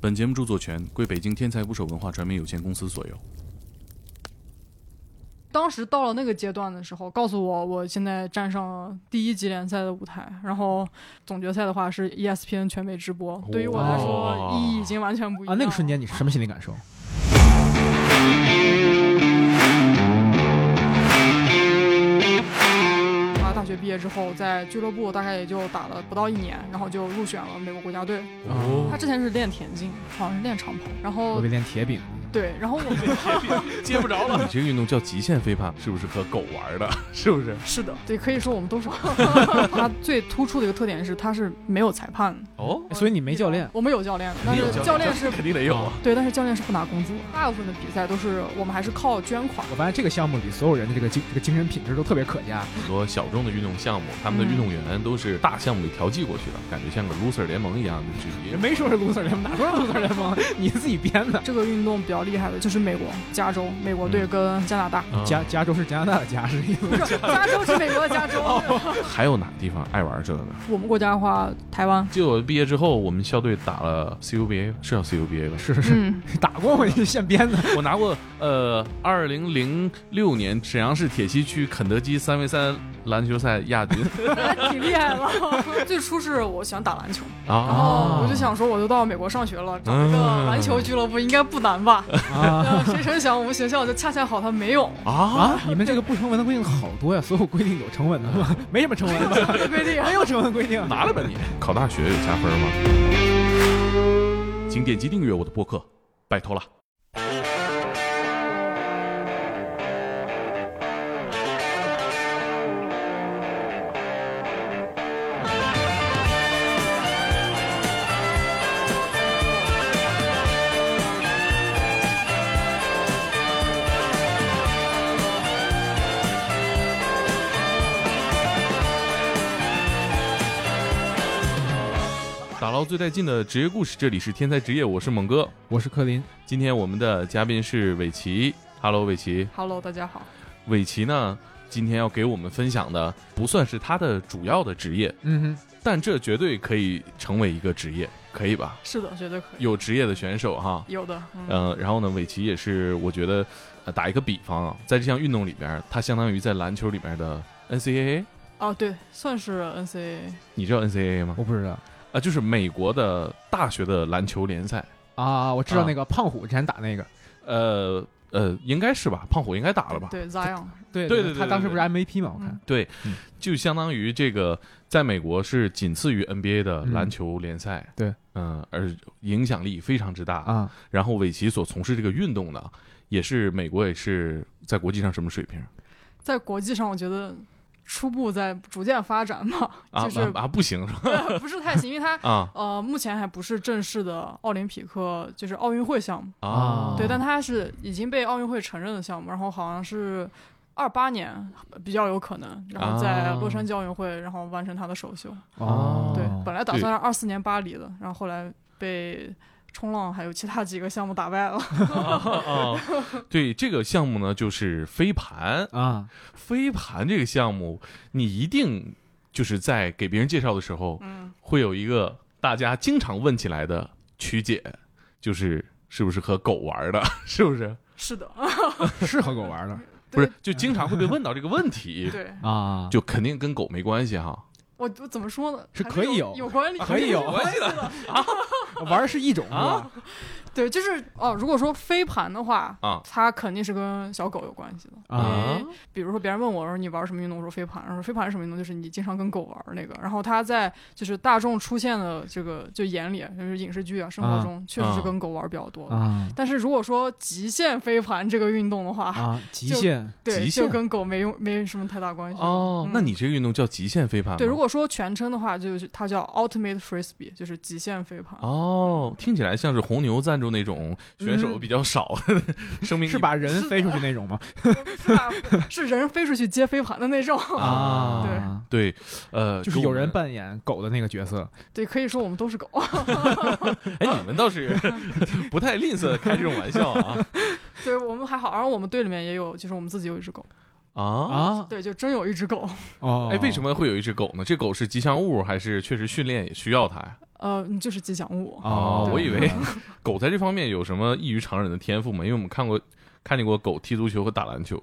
本节目著作权归北京天才捕手文化传媒有限公司所有。当时到了那个阶段的时候，告诉我我现在站上了第一级联赛的舞台，然后总决赛的话是 ESPN 全美直播，对于我来说意义已经完全不一样啊，那个瞬间你是什么心理感受？毕业之后，在俱乐部大概也就打了不到一年，然后就入选了美国国家队。哦他之前是练田径，好像是练长跑，然后我练铁饼，对，然后我们 接不着了。你这个运动叫极限飞盘，是不是和狗玩的？是不是？是的，对，可以说我们都是。他最突出的一个特点是，他是没有裁判的。哦，所以你没教练，我们有教练，但是教练是肯定得有啊。对，但是教练是不拿工资。大部分的比赛都是我们还是靠捐款。我发现这个项目里所有人的这个精这个精神品质都特别可嘉。很多小众的运动项目，他们的运动员都是大项目里调剂过去的，感觉像个 loser 联盟一样的距离。没说是 loser 联盟，哪说是 loser 联盟？你自己编的。这个运动比较厉害的就是美国加州，美国队跟加拿大。啊加加州是加拿大的加是意思吗？不是，加州是美国的加州。还有哪个地方爱玩这个呢？我们国家的话，台湾。就我毕业之后，我们校队打了 CUBA，是叫 CUBA 吧？是是是，嗯，打过我就现编的。我拿过呃，二零零六年沈阳市铁西区肯德基三 v 三篮球赛亚军挺厉害了。最初是我想打篮球，然啊！后我就想说，我都到美国上学了，找一个篮球俱乐部应该不难吧？啊谁成想我们学校就恰恰好它没有。啊！啊！你们这个不成文的规定好多呀，所有规定有成文的吗？没什么成文的，这规定没有成文规定。拿了吧你！考大学有加分吗？请点击订阅我的播客，拜托了。最带劲的职业故事，这里是天才职业，我是猛哥。我是柯林，今天我们的嘉宾是伟奇，Hello，伟奇。Hello，大家好。伟奇呢，今天要给我们分享的不算是他的主要的职业，嗯哼，但这绝对可以成为一个职业，可以吧？是的，绝对可以。有职业的选手哈，有的，嗯，嗯、然后呢，伟奇也是，我觉得，呃，打一个比方啊，在这项运动里边，他相当于在篮球里边的 NCAA，哦，对，算是 NCAA。你知道 NCAA 吗？我不知道啊，就是美国的大学的篮球联赛，啊，我知道那个胖虎之前打那个，呃呃，应该是吧？胖虎应该打了吧？对，Zion，对对对他当时不是 MVP 嘛？我看嗯对嗯，就相当于这个，在美国是仅次于 NBA 的篮球联赛，对，嗯，而影响力非常之大。啊，然后韦奇所从事这个运动呢，也是美国也是在国际上什么水平在国际上我觉得初步在逐渐发展嘛，啊 就是啊啊不行是吧？不是太行，因为它啊呃目前还不是正式的奥林匹克，就是奥运会项目。啊，对，但它是已经被奥运会承认的项目，然后好像是二八年比较有可能，然后在洛杉矶奥运会，然后完成它的首秀。哦对，本来打算是二四年巴黎的，然后后来被冲浪还有其他几个项目打败了。啊，对这个项目呢，就是飞盘。啊，飞盘这个项目，你一定就是在给别人介绍的时候，嗯，会有一个大家经常问起来的曲解，就是是不是和狗玩的，是不是？是的，是和狗玩的不是，就经常会被问到这个问题，对啊，就肯定跟狗没关系哈。我我怎么说呢？是可以有有有关系，可以有关系的。玩是一种是吧？对，就是哦，如果说飞盘的话，啊它肯定是跟小狗有关系的。啊比如说别人问我说你玩什么运动，我说飞盘，然后说飞盘是什么运动，就是你经常跟狗玩那个。然后它在就是大众出现的这个就眼里，就是影视剧啊、生活中确实是跟狗玩比较多的。啊但是如果说极限飞盘这个运动的话，啊，极限对，就跟狗没用没什么太大关系。哦，嗯那你这个运动叫极限飞盘？对，如果说全称的话，就是它叫 Ultimate Frisbee，就是极限飞盘。哦，听起来像是红牛赞助那种选手比较少的生命是把人飞出去那种吗？是人飞出去接飞盘的那种。啊，对，呃，就是有人。扮演狗的那个角色对，可以说我们都是狗。哎，你们倒是不太吝啬开这种玩笑啊 对我们还好，然后我们队里面也有，就是我们自己有一只狗。啊！啊。对，就真有一只狗。哦，哎，为什么会有一只狗呢？这狗是吉祥物，还是确实训练也需要它呀？呃，你就是吉祥物。哦，我以为 狗在这方面有什么异于常人的天赋嘛，因为我们看过看见过狗踢足球和打篮球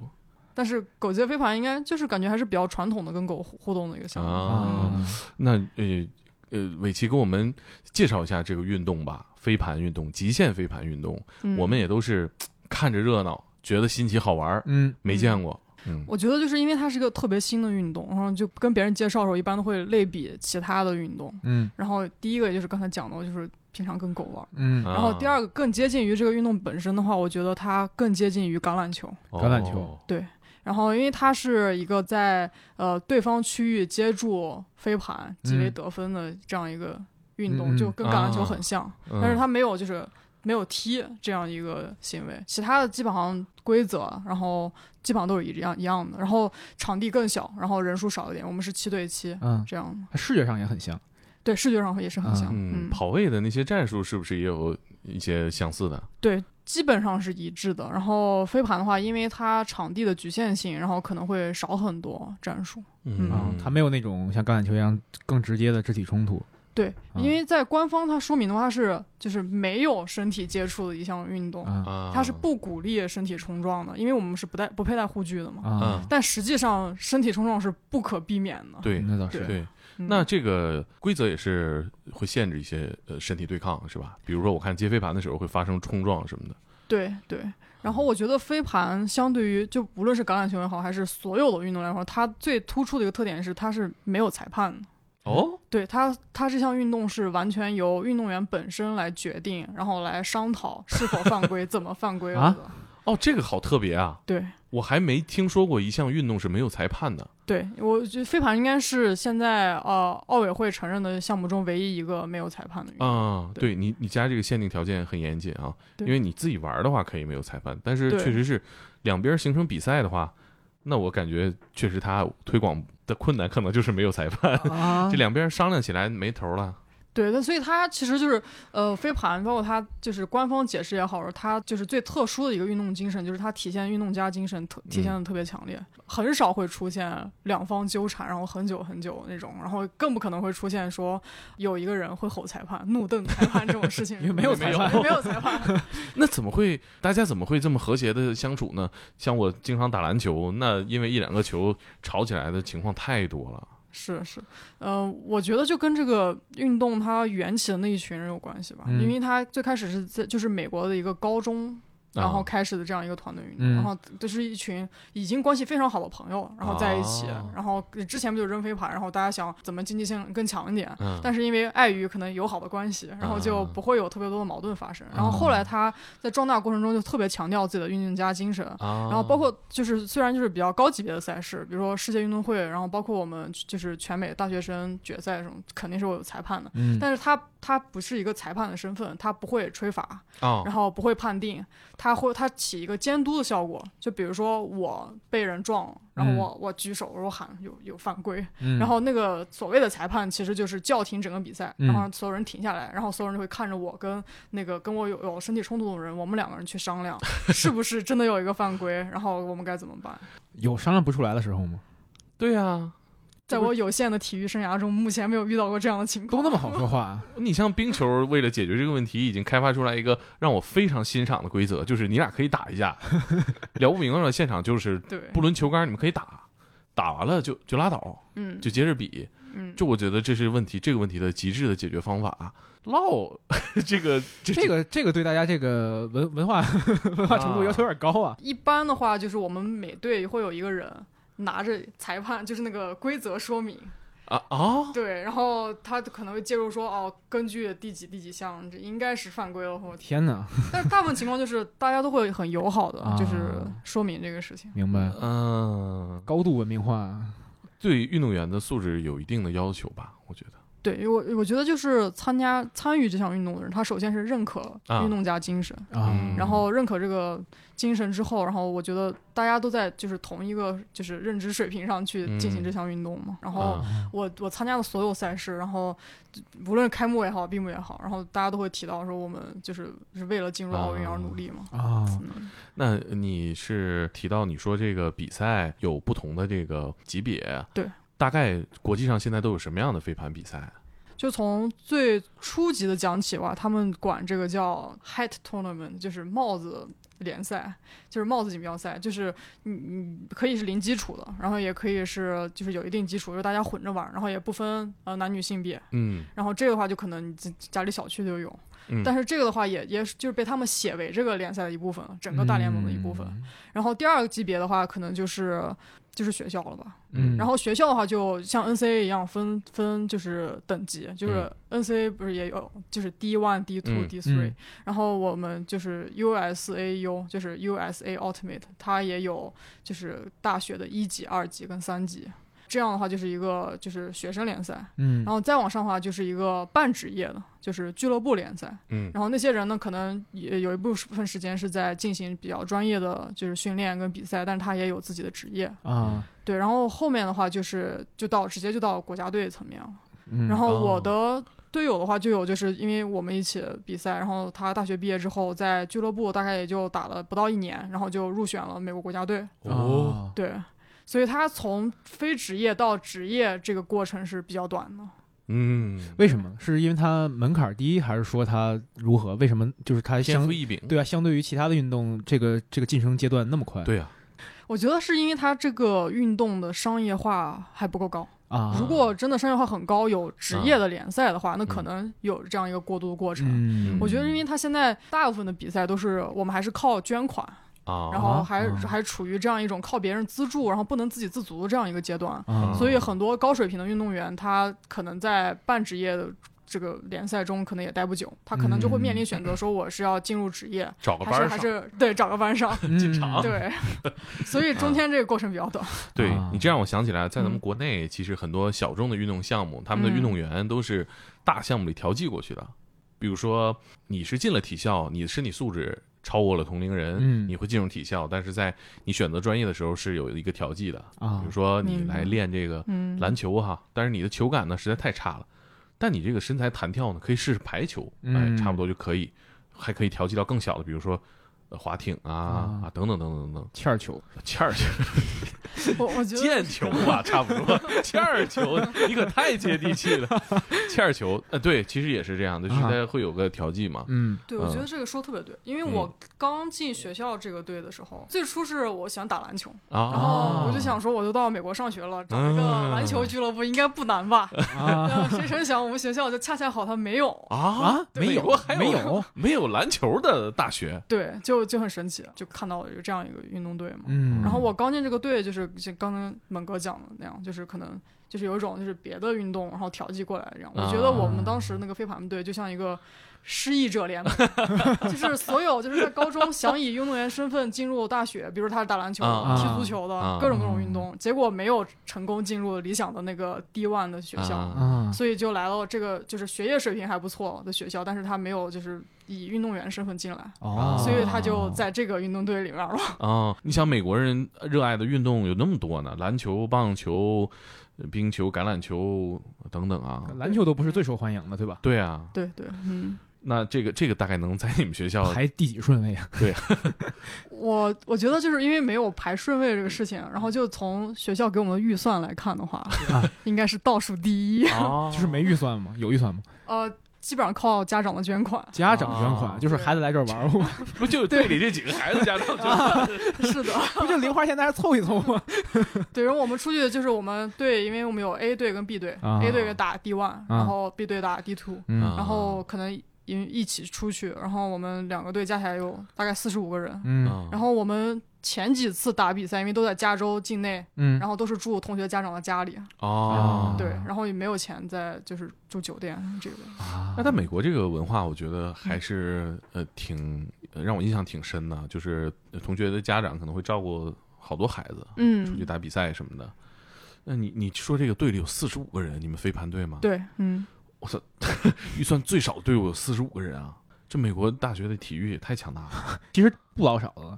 但是狗接飞盘应该就是感觉还是比较传统的跟狗互互动的一个项目。啊。啊，那呃呃，伟奇给我们介绍一下这个运动吧，飞盘运动、极限飞盘运动，嗯我们也都是 看着热闹，觉得新奇好玩儿，嗯没见过。嗯。我觉得就是因为它是一个特别新的运动，然后就跟别人介绍的时候，一般都会类比其他的运动。嗯。然后第一个也就是刚才讲的，就是平常跟狗玩。嗯，啊然后第二个更接近于这个运动本身的话，我觉得它更接近于橄榄球。哦。橄榄球。对。然后因为它是一个在呃对方区域接住飞盘击雷嗯得分的这样一个运动，就跟橄榄球很像，嗯。但是它没有就是没有踢这样一个行为，其他的基本上规则，然后基本上都是一样一样的，然后场地更小，然后人数少一点，我们是七对七嗯，这样的，视觉上也很像。对，视觉上也是很像，嗯，嗯，跑位的那些战术是不是也有一些相似的？对，基本上是一致的。然后飞盘的话，因为它场地的局限性，然后可能会少很多战术。嗯啊，它没有那种像橄榄球一样更直接的肢体冲突。对，啊因为在官方它说明的话是就是没有身体接触的一项运动，它是不鼓励身体冲撞的，因为我们是不带不佩戴护具的嘛。但实际上，身体冲撞是不可避免的。对那倒是。对。嗯那这个规则也是会限制一些呃身体对抗是吧？比如说我看接飞盘的时候会发生冲撞什么的。对对。然后我觉得飞盘相对于就无论是橄榄球也好，还是所有的运动来说，它最突出的一个特点是它是没有裁判的。哦，对他，他这项运动是完全由运动员本身来决定，然后来商讨是否犯规、怎么犯规啊的。哦，这个好特别啊！对我还没听说过一项运动是没有裁判的。对，我觉得飞盘应该是现在呃奥委会承认的项目中唯一一个没有裁判的运动。啊，对对你，你加这个限定条件很严谨啊，对因为你自己玩的话可以没有裁判，但是确实是两边形成比赛的话，那我感觉确实他推广的困难可能就是没有裁判，啊 这两边商量起来没头了。对，那所以它其实就是呃飞盘，包括它就是官方解释也好，它就是最特殊的一个运动精神，就是它体现运动家精神特体现的特别强烈，很少会出现两方纠缠，然后很久很久那种，然后更不可能会出现说有一个人会吼裁判、怒瞪裁判这种事情，因为没有裁判没有裁判，那怎么会大家怎么会这么和谐的相处呢？像我经常打篮球，那因为一两个球吵起来的情况太多了。是是，呃，我觉得就跟这个运动它缘起的那一群人有关系吧，嗯因为它最开始是在就是美国的一个高中。然后啊开始的这样一个团队运动，嗯。然后都是一群已经关系非常好的朋友，然后在一起，哦然后之前不就扔飞盘，然后大家想怎么经济性更强一点，嗯，但是因为碍于可能友好的关系，然后就啊不会有特别多的矛盾发生。然后后来他在壮大过程中就特别强调自己的运动家精神，啊，然后包括就是虽然就是比较高级别的赛事，比如说世界运动会，然后包括我们就是全美大学生决赛这种，肯定是会有裁判的。嗯。但是他他不是一个裁判的身份，他不会吹罚，啊然后不会判定，他会它起一个监督的效果。就比如说我被人撞了，然后嗯我、我举手，我喊有有犯规，嗯然后那个所谓的裁判其实就是叫停整个比赛，嗯然后让所有人停下来，然后所有人就会看着我跟那个跟我有有身体冲突的人，我们两个人去商量 是不是真的有一个犯规，然后我们该怎么办。有商量不出来的时候吗？对呀、在我有限的体育生涯中，目前没有遇到过这样的情况。都那么好说话，啊 你像冰球，为了解决这个问题，已经开发出来一个让我非常欣赏的规则，就是你俩可以打一架，聊不明白了，现场就是对，不抡球杆，你们可以打，打完了就就拉倒，嗯，就接着比。嗯，就我觉得这是问题，这个问题的极致的解决方法。唠 这个这这个这个对大家这个文文化文化程度要求有点高啊。一般的话就是我们每队会有一个人拿着裁判，就是那个规则说明，啊哦对，然后他可能会介入说，哦，根据第几第几项，这应该是犯规了，我，天哪，但是大部分情况就是大家都会很友好的，啊就是说明这个事情。明白，嗯，高度文明化。对运动员的素质有一定的要求吧？我觉得对我，我觉得就是参加参与这项运动的人，他首先是认可啊运动家精神，啊嗯。然后认可这个精神之后，然后我觉得大家都在就是同一个就是认知水平上去进行这项运动嘛。然后啊。我我参加的所有赛事，然后无论开幕也好，闭幕也好，然后大家都会提到说我们就是是为了进入奥运而努力嘛。啊，嗯，那你是提到你说这个比赛有不同的这个级别，对，大概国际上现在都有什么样的飞盘比赛？就从最初级的讲起吧，他们管这个叫 hat tournament，就是帽子联赛，就是帽子锦标赛，就是你你可以是零基础的，然后也可以是就是有一定基础，就是大家混着玩，然后也不分呃男女性别，嗯然后这个的话就可能你自家里小区就有，嗯，但是这个的话也也是就是被他们写为这个联赛的一部分了，整个大联盟的一部分。嗯然后第二个级别的话，可能就是就是学校了吧。嗯，然后学校的话，就像 NCAA 一样分分就是等级，就是 NCAA 不是也有就是 D one、D two、嗯 D three，、嗯然后我们就是 USAU，就是 USA Ultimate，它也有就是大学的一级、二级跟三级。这样的话就是一个就是学生联赛，嗯，然后再往上的话就是一个半职业的，就是俱乐部联赛。嗯然后那些人呢，可能也有一部分时间是在进行比较专业的就是训练跟比赛，但是他也有自己的职业。啊，对，然后后面的话就是就到直接就到国家队层面了。嗯然后哦我的队友的话就有就是因为我们一起比赛，然后他大学毕业之后在俱乐部大概也就打了不到一年，然后就入选了美国国家队。哦，对，所以他从非职业到职业这个过程是比较短的。嗯，为什么？是因为它门槛低，还是说它如何？为什么就是它相天赋异禀，对啊，相对于其他的运动，这个这个晋升阶段那么快？对啊，我觉得是因为它这个运动的商业化还不够高。啊，如果真的商业化很高，有职业的联赛的话，那可能有这样一个过渡的过程。嗯，我觉得，因为它现在大部分的比赛都是我们还是靠捐款，啊，然后还、啊还处于这样一种靠别人资助，然后不能自给自足的这样一个阶段。啊，所以很多高水平的运动员，他可能在半职业的这个联赛中可能也待不久，他可能就会面临选择，说我是要进入职业，还是还找个班儿还，是对找个班上。对，所以中间这个过程比较短。对啊你这样我想起来，在咱们嗯国内，其实很多小众的运动项目，他们的运动员都是大项目里调剂过去的。比如说，你是进了体校，你的身体素质超过了同龄人，嗯。你会进入体校，但是在你选择专业的时候是有一个调剂的。啊。比如说，你来练这个嗯，篮球哈，但是你的球感呢实在太差了，但你这个身材弹跳呢，可以试试排球，哎，嗯。差不多就可以，还可以调剂到更小的，比如说。呃滑艇啊啊。啊等等等等等等，欠儿球，欠儿球、我我觉得。毽球吧，差不多。欠儿球，你可太接地气了。欠儿球，呃，对，其实也是这样的，就是会有个调剂嘛。嗯。对，我觉嗯得这个说得特别对，因为我刚进学校这个队的时候，最初是我想打篮球，然啊，后我就想说，我都到美国上学了，找一个嗯篮球俱乐部应该不难吧？啊。然后谁成想我们学校就恰恰好它没有，啊？啊，没有？美国还没有，没有篮球的大学？对，就就就很神奇，就看到有这样一个运动队嘛。嗯，然后我刚进这个队，就是像刚刚猛哥讲的那样，就是可能就是有一种就是别的运动，然后调剂过来这样。我觉得我们当时那个飞盘队就像一个失意者联盟，就是所有就是在高中想以运动员身份进入大学，比如他是打篮球踢足球的、啊各种各种运动，结果没有成功进入理想的那个 D one 的学校。所以就来到这个就是学业水平还不错的学校，但是他没有就是以运动员身份进来，哦，所以他就在这个运动队里面了。啊！你想，美国人热爱的运动有那么多呢，篮球、棒球、冰球、橄榄球等等啊。篮球都不是最受欢迎的，对吧？对啊，对对，嗯，那这个这个大概能在你们学校排第几顺位啊？对我我觉得就是因为没有排顺位这个事情，然后就从学校给我们的预算来看的话，啊应该是倒数第一。啊，就是没预算吗？有预算吗？呃，基本上靠家长的捐款。家长捐款，啊就是孩子来这儿玩儿，不就队里这几个孩子家长就是的，不就零花钱在那儿凑一凑吗？对，然后我们出去就是我们队，因为我们有 A 队跟 B 队、啊 a 队打 D one，、然后 B 队打 D two，、然后可能因为一起出去，然后我们两个队加起来有大概四十五个人。然后我们前几次打比赛，因为都在加州境内，嗯，然后都是住同学家长的家里，哦，对，然后也没有钱在就是住酒店这个。啊那在美国这个文化，我觉得还是呃挺呃让我印象挺深的，就是呃同学的家长可能会照顾好多孩子，嗯出去嗯，打比赛什么的。那你你说这个队里有四十五个人，你们飞盘队吗？，对，嗯，我操，预算最少的队伍有四十五个人啊！这美国大学的体育也太强大了。其实不老少的了，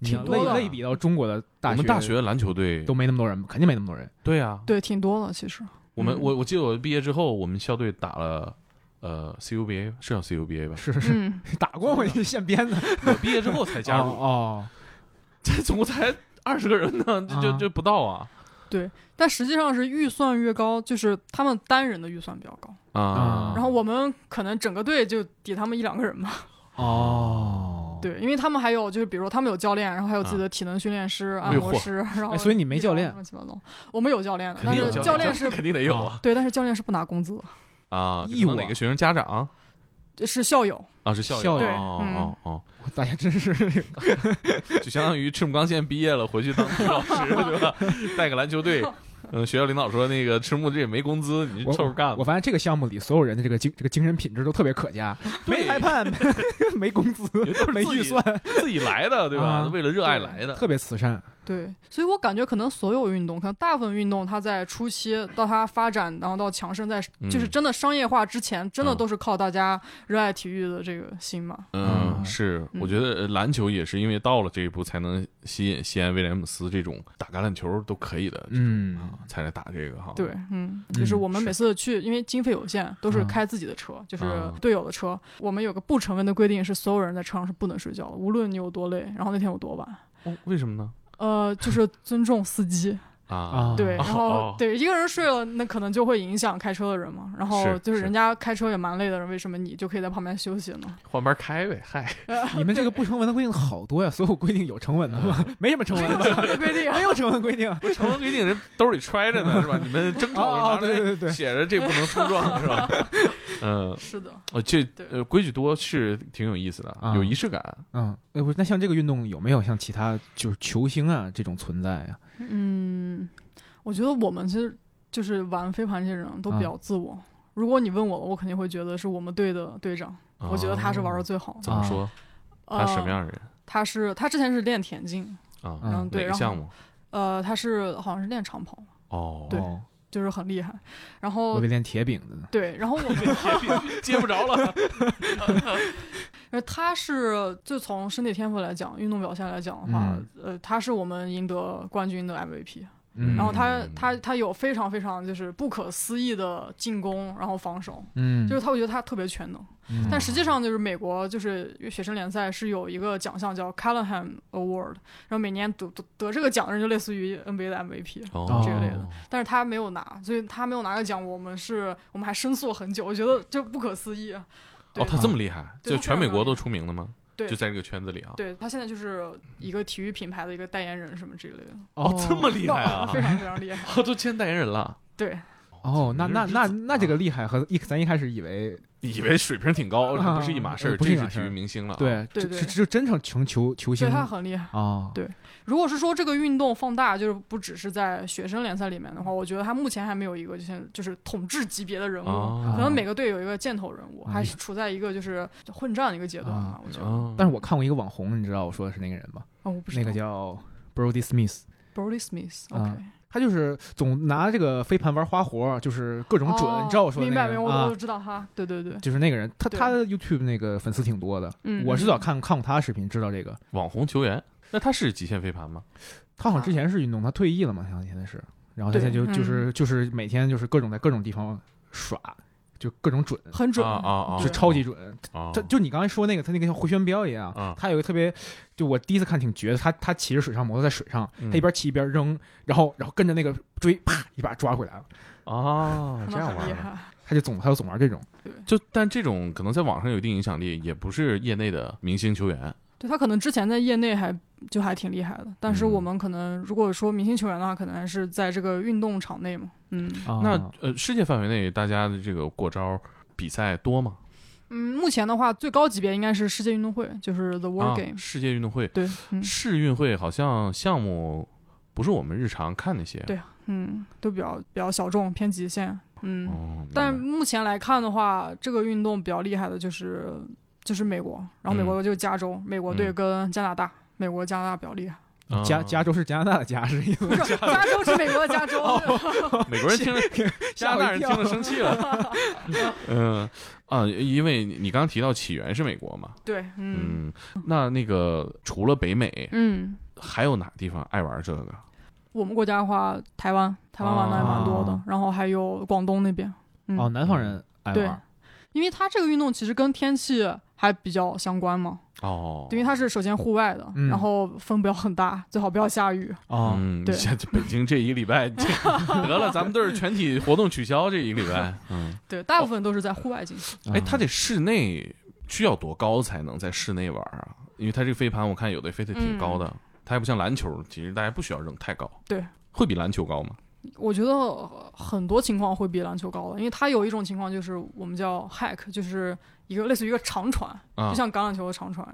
你要挺多的类类比到中国的大学，我们大学篮球队都没那么多人，肯定没那么多人。对啊，对，挺多的其实。我们嗯我我记得我毕业之后，我们校队打了呃 CUBA 是叫 CUBA 吧？是是是，嗯，打过吗？你现编的 我毕业之后才加入，哦 这总共才二十个人呢，这就啊这不到啊。对但实际上是预算越高，就是他们单人的预算比较高，啊，然后我们可能整个队就抵他们一两个人吧。哦，对，因为他们还有就是比如说他们有教练，然后还有自己的体能训练师、按摩师，然后哎所以你没教练。乱七八糟。我们有教练的，但是教练是 肯定得有。啊对，但是教练是不拿工资，啊，义务哪个学生家长？是校友。啊是校校友。哦嗯。哦哦，大家真是。就相当于赤木刚宪毕业了，回去当老师 对吧？带个篮球队。嗯，学校领导说那个赤木这也没工资，你就凑合干吧。我发现这个项目里所有人的这个精这个精神品质都特别可嘉，没对 iPad，没工资，没预算，自己来的，对吧？啊为了热爱来的。特别慈善。对，所以我感觉可能所有运动，可能大部分运动，它在初期到它发展，然后到强盛，在嗯就是真的商业化之前，真的嗯都是靠大家热爱体育的这个心嘛。嗯，嗯是，嗯我觉得呃篮球也是因为到了这一步，才能吸引西安威廉姆斯这种打橄榄球都可以的，嗯啊，才来打这个哈。对，嗯，就是我们每次去，因为经费有限，都是嗯开自己的车，就是嗯队友的车。我们有个不成文的规定，是所有人在车上是不能睡觉的，无论你有多累，然后那天有多晚。哦，为什么呢？呃，就是尊重司机，啊啊对，哦 然后、哦对一个人睡了，那可能就会影响开车的人嘛。然后就是人家开车也蛮累的人，为什么你就可以在旁边休息呢？换班开呗，嗨，你们这个不成文的规定好多呀，所有规定有成文的吗？没什么成文的，规定没有成文规定。不成文规定人兜里揣着呢，是吧？你们争吵对对对写着这不能冲撞，是吧？嗯，是的，哦，这呃规矩多是挺有意思的，啊有仪式感。嗯，哎，不，那像这个运动有没有像其他就是球星啊这种存在呀？嗯，我觉得我们其实就是玩飞盘这些人都比啊较自我。如果你问我，我肯定会觉得是我们队的队长，我觉得他是玩的最好的。怎么说？他什么呃？样的人他是他之前是练田径，啊？嗯嗯，对，然后哪个项目？呃，他是好像是练长跑，哦，对哦就是很厉害。然我后得练铁饼的。对，然后我们 接不着了。而他是就从身体天赋来讲，运动表现来讲的话，嗯呃，他是我们赢得冠军的 MVP。嗯然后他嗯他他有非常非常就是不可思议的进攻，然后防守，嗯，就是他会觉得他特别全能。嗯但实际上就是美国就是学生联赛是有一个奖项叫 Callahan Award，然后每年得得得这个奖的人就类似于 NBA 的 MVP，哦这个类的但是他没有拿，所以他没有拿个奖，我们是我们还申诉了很久，我觉得就不可思议。对哦，他这么厉害，就全美国都出名的吗？对就在这个圈子里啊。对他现在就是一个体育品牌的一个代言人什么之类的，哦，这么厉害啊！非常非常厉害。哦，都签代言人了。对，哦，那那那那这个个厉害和一咱一开始以为以为水平挺高，不是一码事儿，呃不是一码事儿这是体育明星了啊。对，对对这是这真成成球球星所以他很厉害。啊，对如果是说这个运动放大，就是不只是在学生联赛里面的话，我觉得他目前还没有一个就是就是统治级别的人物。啊可能每个队有一个箭头人物，啊还是处在一个就是混战的一个阶段吧啊。我觉得，哦但是我看过一个网红，你知道我说的是那个人吗？哦，我不知那个叫 Brody Smith。他就是总拿这个飞盘玩花活，就是各种准，哦你知道我说的明白明白，那个啊我我知道他。对对对，就是那个人，他他 YouTube 那个粉丝挺多的，嗯，我是嗯早看看过他的视频，知道这个。网红球员，那他是极限飞盘吗？他好像之前是运动，他退役了嘛，好像现在是，然后他现在就对就是就是每天就是各种在各种地方耍，就各种准，很准啊啊啊是对超级准。啊，他就你刚才说那个，他那个像回旋镖一样啊，他有一个特别，就我第一次看挺绝的，他他骑着水上摩托在水上，嗯他一边骑一边扔，然后然后跟着那个追，啪一把抓回来了，哦，这样玩。他就总他就总玩这种。就但这种可能在网上有一定影响力，也不是业内的明星球员。对他可能之前在业内还就还挺厉害的，但是嗯我们可能如果说明星球员的话，可能还是在这个运动场内嘛。嗯啊那呃，世界范围内大家的这个过招比赛多吗？嗯，目前的话最高级别应该是世界运动会，就是 The World 啊，Game。世界运动会、对，嗯世运会好像项目不是我们日常看那些。对嗯，都比较比较小众，偏极限。嗯，哦，但目前来看的话，这个运动比较厉害的就是就是美国，然后美国就是加州，美国队嗯跟加拿大，美国加拿大比较厉害。加啊加州是加拿大的加是意思加州是美国的加州。美国人听了，加拿大人听了生气了。嗯啊，因为你你刚刚提到起源是美国嘛，对，嗯嗯，那那个除了北美，嗯，还有哪个地方爱玩这个？我们国家的话，台湾台湾玩的还蛮多的，啊然后还有广东那边。嗯、哦，南方人爱对玩，因为它这个运动其实跟天气还比较相关嘛。哦，因为它是首先户外的，嗯然后风不要很大，最好不要下雨。哦，嗯，对现在北京这一个礼拜，这得了，咱们队儿全体活动取消这一个礼拜。嗯，对，大部分都是在户外进行。哎，啊它得室内需要多高才能在室内玩啊？因为它这个飞盘我看有的飞的挺高的，它还不像篮球，其实大家不需要扔太高。对，会比篮球高吗？我觉得呃很多情况会比篮球高的，因为它有一种情况就是我们叫 hack，就是一个类似于一个长传，啊就像橄榄球的长传。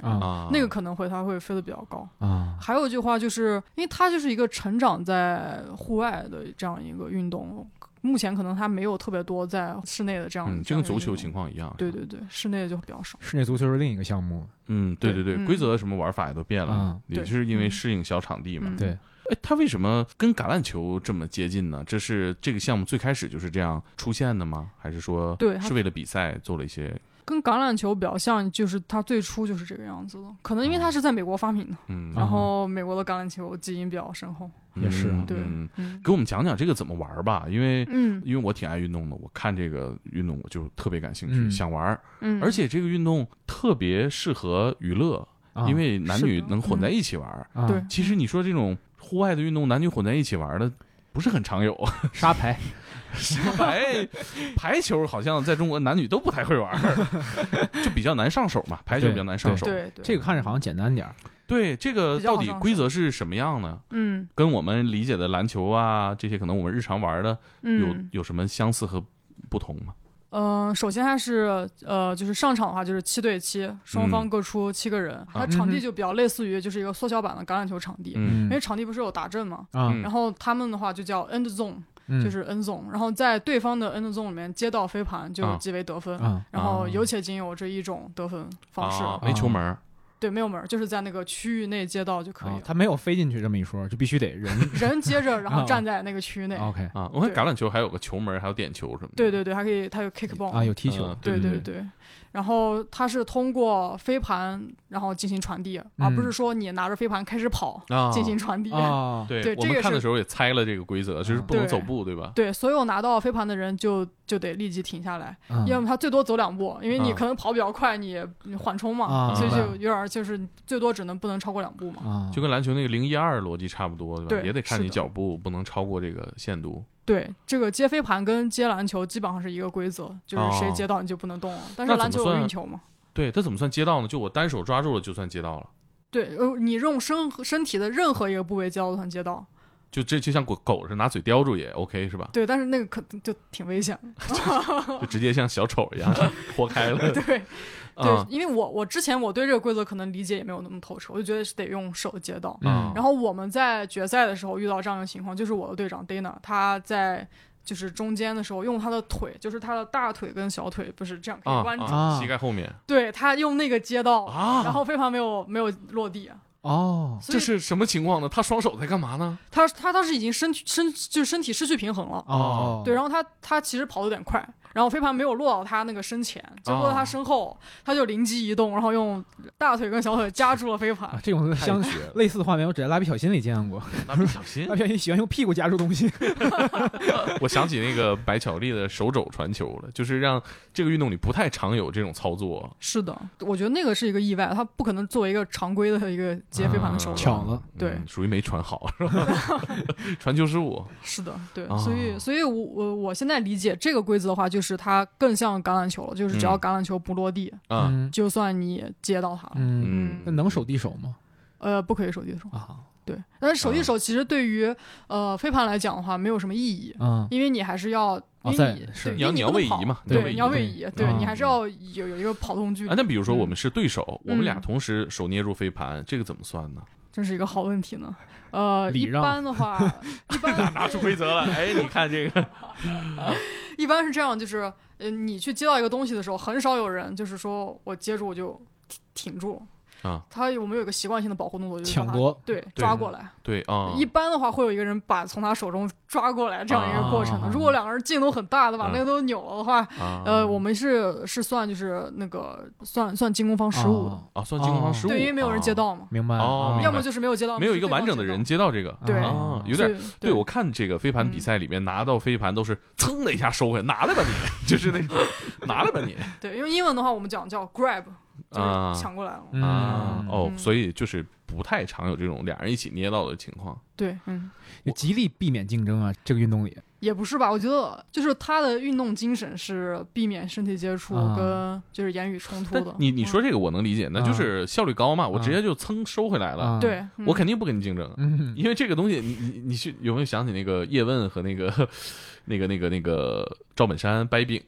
那个可能会它会飞得比较高。啊还有一句话就是，因为它就是一个成长在户外的这样一个运动，目前可能它没有特别多在室内的这样。嗯，就跟足球情况一样。对对对，室内的就比较少。室内足球是另一个项目，嗯，对对对，规则什么玩法也都变了嗯，也就是因为嗯适应小场地嘛。嗯对，哎，它为什么跟橄榄球这么接近呢？这是这个项目最开始就是这样出现的吗？还是说对是为了比赛做了一些？跟橄榄球比较像，就是它最初就是这个样子的，可能因为它是在美国发明的，嗯，然后美国的橄榄球基因比较深厚。也是啊对嗯，嗯给我们讲讲这个怎么玩吧，因为。嗯因为我挺爱运动的，我看这个运动我就特别感兴趣，嗯想玩儿，嗯，而且这个运动特别适合娱乐，啊因为男女能混在一起玩儿。啊对其实你说这种户外的运动，男女混在一起玩的不是很常有。沙排沙排排球好像在中国男女都不太会玩儿，就比较难上手嘛，排球比较难上手。对对这个看着好像简单点儿，对这个到底规则是什么样呢？嗯跟我们理解的篮球啊这些，可能我们日常玩的有嗯有什么相似和不同吗？呃，首先它是呃，就是上场的话就是七对七，双方各出七个人，它。场地就比较类似于就是一个缩小版的橄榄球场地，嗯因为。场地不是有打阵嘛，然后他们的话就叫 end zone，、嗯。就是 end zone，然后在对方的 end zone 里面接到飞盘就啊。即为得分。啊。然后啊。有且仅有这一种得分方式，啊。没球门儿对，没有门儿，就是在那个区域内接到就可以。他没有飞进去这么一说，就必须得人 人接着，然后啊站在那个区域内。OK 啊！我看橄榄球还有个球门，还有点球什么的。对对对，还可以，它有 kick ball 啊，有踢球嗯，对对对对，然后它是通过飞盘然后进行传递，而不是说你拿着飞盘开始跑啊，进行传递。啊，对我们看的时候也猜了这个规则，就是不能走步，对吧？对，所有拿到飞盘的人就就得立即停下来，嗯要么他最多走两步，因为你啊可能跑比较快，你你缓冲嘛，啊所以就有点就是最多只能不能超过两步嘛。啊，就跟篮球那个零一二逻辑差不多，对吧？也得看你脚步，不能超过这个限度。对，这个接飞盘跟接篮球基本上是一个规则，就是谁哦接到你就不能动了。但是篮球有运球嘛？对，它怎么算接到呢？就我单手抓住了，就算接到了。对，呃，你用身身体的任何一个部位接到都算接到。就这就像狗狗是拿嘴叼住也 OK 是吧？对，但是那个可就挺危险的。就直接像小丑一样 豁开了。对对，啊因为我我之前我对这个规则可能理解也没有那么透彻，我就觉得是得用手接到。嗯，然后我们在决赛的时候遇到这样的情况，就是我的队长 Dana 他在就是中间的时候用他的腿，就是他的大腿跟小腿不是这样可以啊弯住，啊，膝盖后面对他用那个接到，啊然后飞盘没有没有落地，哦，这是什么情况呢？他双手在干嘛呢？他他当时已经身体身就是身体失去平衡了。哦，对，然后他他其实跑的有点快，然后飞盘没有落到他那个身前，就落到他身后，他就灵机一动，然后用大腿跟小腿夹住了飞盘啊，。这种相学！类似的画面，我只在蜡笔小新里见过。蜡笔小新蜡，笔小新喜欢用屁股夹住东西。我想起那个白巧克力的手肘传球了，就是让这个运动里不太常有这种操作。是的，我觉得那个是一个意外，他不可能作为一个常规的一个接飞盘的手啊段。巧了对嗯属于没传好是吧？传球失误是的，对，啊所以，所以我我我现在理解这个规则的话，就是它更像橄榄球了，就是只要嗯。橄榄球不落地，啊，嗯就算你接到它了，嗯，嗯。那能手递手吗？呃，不可以手递手。啊。对，但是手递啊。手其实对于、呃飞盘来讲的话，没有什么意义，啊因为你还是要，因为在你是你要你要位移嘛，对，你要位移，对啊你还是要有有一个跑动距离啊，。那比如说嗯。我们是对手，我们俩嗯。同时手捏住飞盘，这个怎么算呢？真是一个好问题呢。呃，一般的话，一般拿出规则了，哎，你看这个，一般是这样，就是呃，你去接到一个东西的时候，很少有人就是说我接住我就挺挺住啊。他我们有个习惯性的保护动作，就是抢夺。对抓过来。对啊，一般的话，会有一个人把从他手中抓过来这样一个过程。的。啊。如果两个人劲都很大的，把嗯那个都扭了的话，啊。呃，我们是是算就是那个算算进攻方失误的，哦。啊算进攻方失误，对，因为没有人接啊，到嘛，明白哦。啊要么就是没有接到，没有一个完整的人接到这个，对。啊，有点。对，我看这个飞盘比赛里面拿到飞盘都是噌的一下收回来，拿来吧你，就是那种拿来吧你。对，因为英文的话我们讲叫 grab，就是啊。抢过来了。嗯。啊，哦，嗯。所以就是不太常有这种俩人一起捏到的情况。对，嗯，就极力避免竞争啊，这个运动里。也不是吧？我觉得就是他的运动精神是避免身体接触啊。跟就是言语冲突的。嗯你你说这个我能理解，那就是效率高嘛，我直接就蹭收回来了，啊。对，嗯。我肯定不跟你竞争，嗯，因为这个东西，你你你去有没有想起那个叶问和那个那个那个那个赵本山掰饼？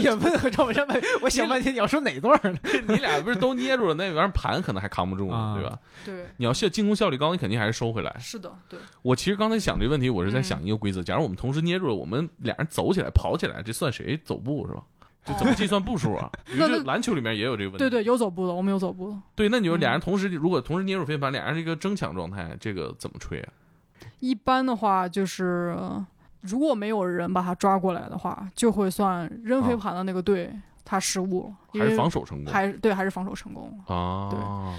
叶问和赵本山掰，我想半天你要说哪段呢？你俩不是都捏住了，那玩意儿盘可能还扛不住呢，啊对吧？对，你要效进攻效率高，你肯定还是收回来。是的，对，我其实刚才想这个问题，我是在嗯想一个规则：假如我们同时捏住了，我们俩人走起来、跑起来，这算谁走步是吧？就怎么计算步数啊？那就篮球里面也有这个问题。对对，有走步的，我们有走步的。对，那你说俩人嗯同时，如果同时捏住飞盘，俩人是一个争抢状态，这个怎么吹啊？一般的话就是，呃如果没有人把他抓过来的话，就会算扔飞盘的那个队他失误还是防守成功还对还是防守成功。啊？对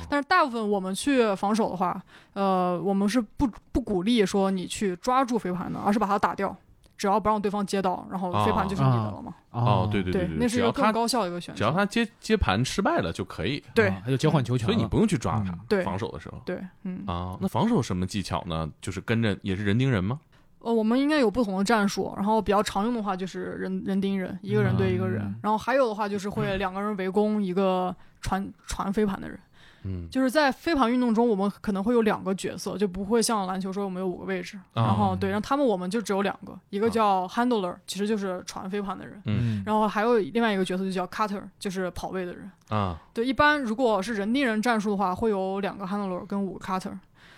但是大部分我们去防守的话，呃，我们是不不鼓励说你去抓住飞盘的，而是把它打掉，只要不让对方接到，然后飞盘就是你的了嘛。哦，对对对，那是一个更高效的一个选择。只要他接接盘失败了就可以，对他就交换球权，所以你不用去抓他嗯。对防守的时候对，嗯，啊，那防守什么技巧呢？就是跟着也是人盯人吗？呃，我们应该有不同的战术，然后比较常用的话就是人人盯人，一个人对一个人，嗯然后还有的话就是会两个人围攻一个传传飞盘的人。嗯，就是在飞盘运动中，我们可能会有两个角色，就不会像篮球说我们有五个位置，啊然后对，然后他们我们就只有两个，一个叫 handler，其实就是传飞盘的人，嗯，然后还有另外一个角色就叫 cutter，就是跑位的人。啊，对，一般如果是人盯人战术的话，会有两个 handler 跟五个 cutter，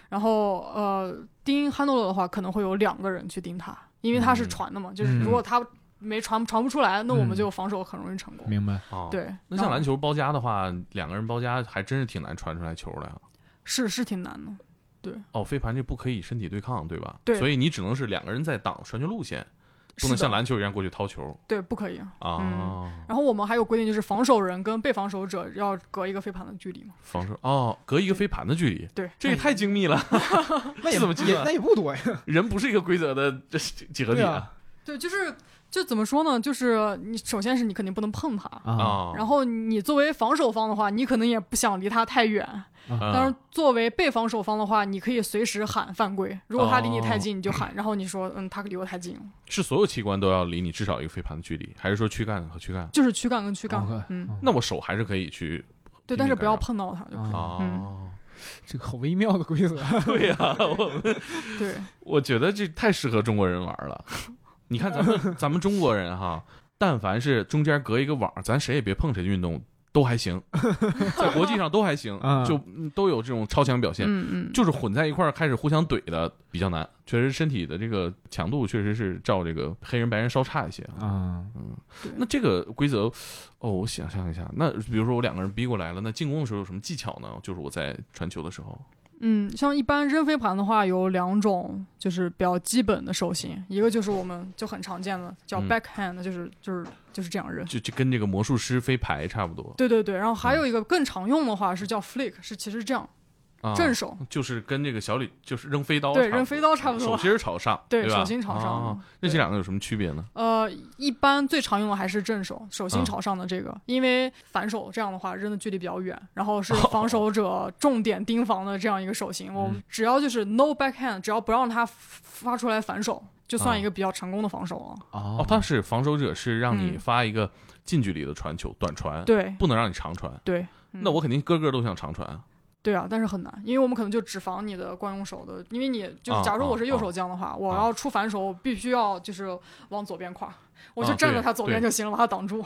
然后呃盯 handler 的话，可能会有两个人去盯他，因为他是嗯传的嘛，就是如果他没传传不出来，那我们嗯就防守很容易成功。明白。哦，对，那像篮球包夹的话，两个人包夹还真是挺难传出来球来啊。是是挺难的。对哦，飞盘这不可以身体对抗，对吧？对所以你只能是两个人在挡传球路线，不能像篮球一样过去掏球对，不可以。啊。然后我们还有规定，就是防守人跟被防守者要隔一个飞盘的距离嘛。防守哦，隔一个飞盘的距离，对，这也太精密了。那怎么计算也那也不多呀。人不是一个规则的这是几何体对啊对，就是就怎么说呢？就是你首先是你肯定不能碰他，啊，啊。然后你作为防守方的话，你可能也不想离他太远。嗯当然，作为被防守方的话，你可以随时喊犯规。如果他离你太近，你就喊，然后你说，嗯，他离我太近了，是所有器官都要离你至少一个飞盘的距离，还是说躯干和躯干？就是躯干跟躯干哦，嗯，那我手还是可以去对，但是不要碰到他就可以。啊哦。这个好微妙的规则。对呀、我对，我觉得这太适合中国人玩了。你看咱们咱们中国人哈，但凡是中间隔一个网，咱谁也别碰谁的运动都还行，在国际上都还行，啊就嗯都有这种超强表现。嗯嗯，就是混在一块儿开始互相怼的比较难，确实身体的这个强度确实是照这个黑人白人稍差一些啊。嗯，那这个规则，哦，我想象一下，那比如说我两个人逼过来了，那进攻的时候有什么技巧呢？就是我在传球的时候，嗯，像一般扔飞盘的话，有两种就是比较基本的手型，一个就是我们就很常见的叫嗯。backhand，、就是就是就是这样扔。就就跟这个魔术师飞牌差不多。对对对，然后还有一个更常用的话是叫 flick，是其实这样啊，正手，就是跟这个小李就是扔飞刀，对扔飞刀差不多。手心儿朝上，吧？对手心朝上。啊那这两个有什么区别呢？呃，一般最常用的还是正手，手心啊朝上的这个，因为反手这样的话扔的距离比较远，然后是哦防守者重点盯防的这样一个手型。我嗯。们只要就是 no backhand，只要不让他发出来反手，就算一个比较成功的防守啊。哦。哦，他是防守者是让你嗯。发一个近距离的传球，短传，对。不能让你长传。对，嗯。那我肯定个个都想长传。啊。对啊，但是很难，因为我们可能就只防你的惯用手的，因为你就啊是假如我是啊右手将的话，我啊要出反手，我必须要就是往左边跨，我就站在他左边就行了，把他挡住。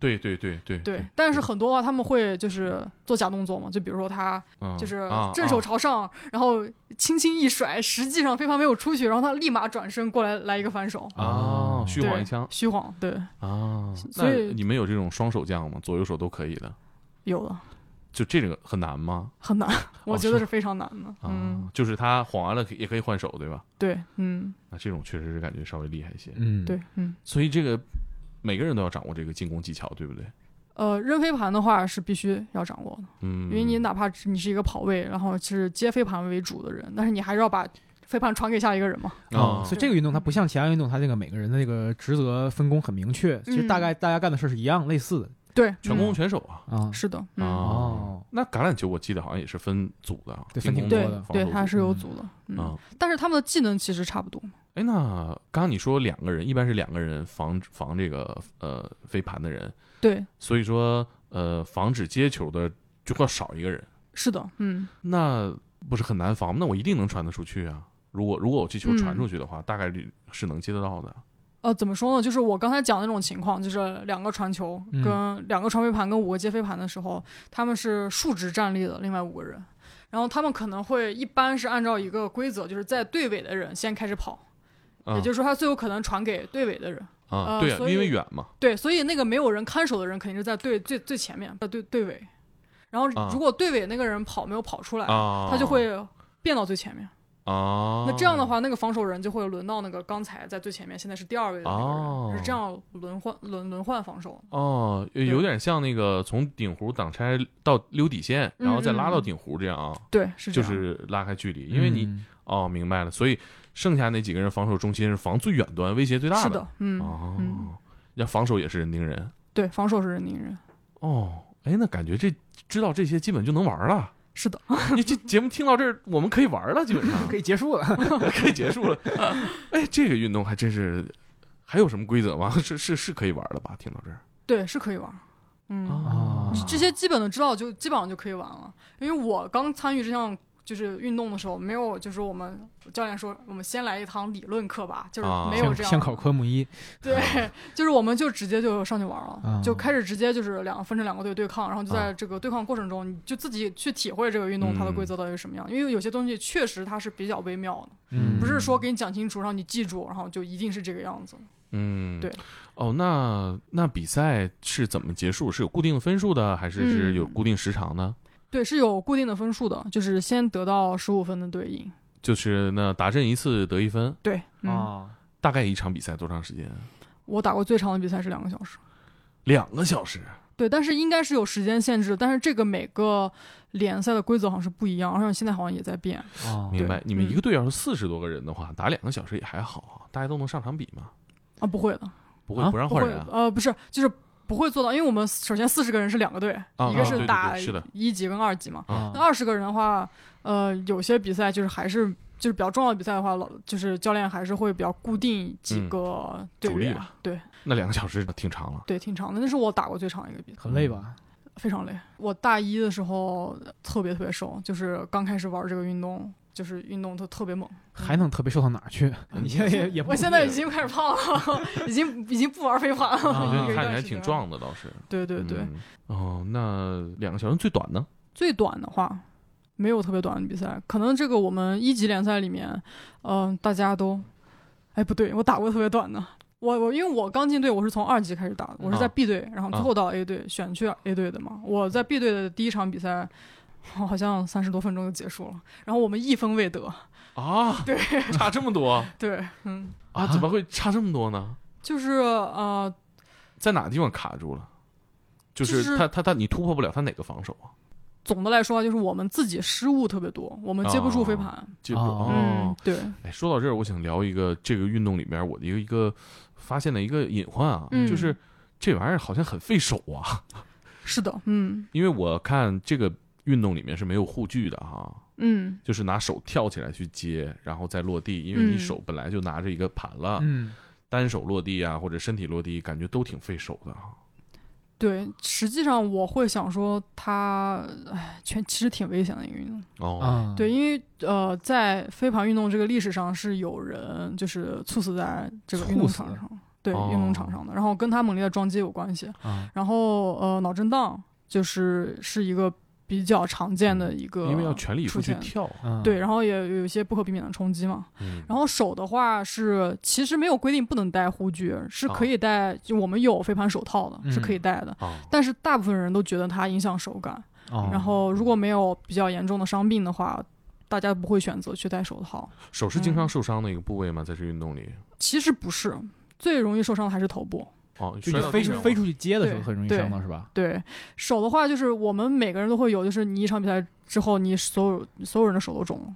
对对对对对，但是很多的话他们会就是做假动作嘛，就比如说他嗯就是啊正手啊朝上，然后轻轻一甩，实际上飞盘没有出去，然后他立马转身过来来一个反手，啊，虚晃一枪虚晃，对，啊。所以那你们有这种双手将吗？左右手都可以的，有的就这个很难吗？很难，我觉得是非常难的，啊嗯，，就是他晃完了也可以换手，对吧？对，嗯，那这种确实是感觉稍微厉害一些。嗯，对，嗯，所以这个每个人都要掌握这个进攻技巧，对不对？呃，扔飞盘的话是必须要掌握的，嗯，因为你哪怕你是一个跑位，然后是接飞盘为主的人，但是你还是要把飞盘传给下一个人嘛，啊，啊所以这个运动它不像其他运动，它这个每个人的这个职责分工很明确，其实大概大家干的事儿是一样类似的对，全攻嗯全守啊。啊。是的，嗯，哦那橄榄球我记得好像也是分组的啊，对进攻对分挺多的对，它是有嗯组的，嗯，啊。但是他们的技能其实差不多。哎，那刚刚你说两个人，一般是两个人防防这个呃飞盘的人，对，所以说呃防止接球的就会少一个人，是的，嗯，那不是很难防吗？那我一定能传得出去啊！如果如果我这球传嗯出去的话，大概率是能接得到的。呃，怎么说呢？就是我刚才讲的那种情况，就是两个传球嗯跟两个传飞盘跟五个接飞盘的时候，他们是竖直站立的，另外五个人，然后他们可能会一般是按照一个规则，就是在队尾的人先开始跑，啊也就是说他最有可能传给队尾的人。啊，呃因为远嘛，对，所以那个没有人看守的人肯定是在队最最前面，在队队尾。然后啊如果队尾那个人跑没有跑出来，啊，他就会变到最前面。啊。那这样的，话，那个防守人就会轮到那个刚才在最前面，现在是第二位的那个人，哦是这样轮换轮轮换防守。哦，有有点像那个从顶弧挡拆到溜底线，然后再拉到顶弧这样啊，对，是这样。就是拉开距离。因为你嗯哦，明白了，所以剩下那几个人防守中心是防最远端，威胁最大的是的，嗯，哦嗯，要防守也是人盯人。对，防守是人盯人。哦，哎，那感觉这知道这些基本就能玩了。是的，你这节目听到这儿，我们可以玩了，基本上 可以结束了。可以结束了。哎，这个运动还真是，还有什么规则吗？是是是可以玩的吧？听到这儿对，是可以玩。嗯，啊这些基本的知道就基本上就可以玩了。因为我刚参与这项就是运动的时候，没有就是我们教练说我们先来一堂理论课吧，就是啊没有这样。先考科目一，对，就是我们就直接就上去玩了，啊就开始直接就是两个分成两个队对抗，然后就啊在这个对抗过程中，你就自己去体会这个运动它的规则到底是什么样。因为有些东西确实它是比较微妙的，嗯不是说给你讲清楚让你记住，然后就一定是这个样子。嗯，对。哦，那那比赛是怎么结束？是有固定的分数的，还是是嗯有固定时长呢？对，是有固定的分数的，就是先得到十五分的对应。就是那打阵一次得一分，对，嗯，啊，大概一场比赛多长时间？我打过最长的比赛是两个小时。两个小时。对，但是应该是有时间限制的，但是这个每个联赛的规则好像是不一样，而且现在好像也在变。啊明白？你们嗯一个队要是四十多个人的话，打两个小时也还好啊，大家都能上场比嘛，啊，不会的，不会啊不会不让换人啊。呃，不是，就是不会做到，因为我们首先四十个人是两个队，一个是的一级跟二级嘛。啊那二十个人的话，呃，有些比赛就是还是就是比较重要的比赛的话，老就是教练还是会比较固定几嗯个队员，主力吧对那两个小时挺长了。对，挺长的。那是我打过最长一个比赛，很累吧？非常累。我大一的时候特别特别瘦，就是刚开始玩这个运动，就是运动都特别猛。还能特别瘦到哪儿去？你现在也 也不我现在已经开始胖了，已经已经不玩飞盘了。啊我觉得你看起来挺。壮的，倒是。对对对，嗯哦，那两个小时最短呢？最短的话，没有特别短的比赛，可能这个我们一级联赛里面，嗯、大家都，哎，不对，我打过特别短的。我我因为我刚进队，我是从二级开始打的，我是在啊 B 队，然后最后到 A 队，选去 A 队的嘛。我在 B 队的第一场比赛，好像三十多分钟就结束了，然后我们一分未得。啊，对差这么多对，嗯，啊？怎么会差这么多呢？就是呃，在哪个地方卡住了？就就是是他他他你突破不了他哪个防守啊？总的来说就是我们自己失误特别多，我们接不住飞盘。接不哦嗯哦，，对，哎，说到这儿，我想聊一个这个运动里面我的一个一个发现的一个隐患啊，嗯就是这玩意儿好像很费手啊，是的，嗯因为我看这个运动里面是没有护具的哈。嗯，就是拿手跳起来去接，然后再落地，因为你嗯手本来就拿着一个盘了，嗯，单手落地啊，或者身体落地，感觉都挺费手的哈。对，实际上我会想说它，哎，全其实挺危险的一个运动。哦，啊，对，因为呃，在飞盘运动这个历史上是有人就是猝死在这个运动场上，对，哦运动场上的，然后跟他猛烈的撞击有关系。啊，然后呃，脑震荡就是是一个比较常见的一个，因为要全力以赴去跳，嗯对，，然后也有一些不可避免的冲击嘛。嗯，然后手的话是其实没有规定不能戴护具，是可以戴，就我们有飞盘手套的，是可以戴的。哦，但是大部分人都觉得它影响手感，哦然后如果没有比较严重的伤病的话，大家不会选择去戴手套。手是经常嗯受伤的一个部位吗？在这运动里？其实不是，最容易受伤的还是头部。哦，就摔你飞飞出去接的时候很容易对伤到是吧？对手的话，就是我们每个人都会有，就是你一场比赛之后，你所有所有人的手都肿了，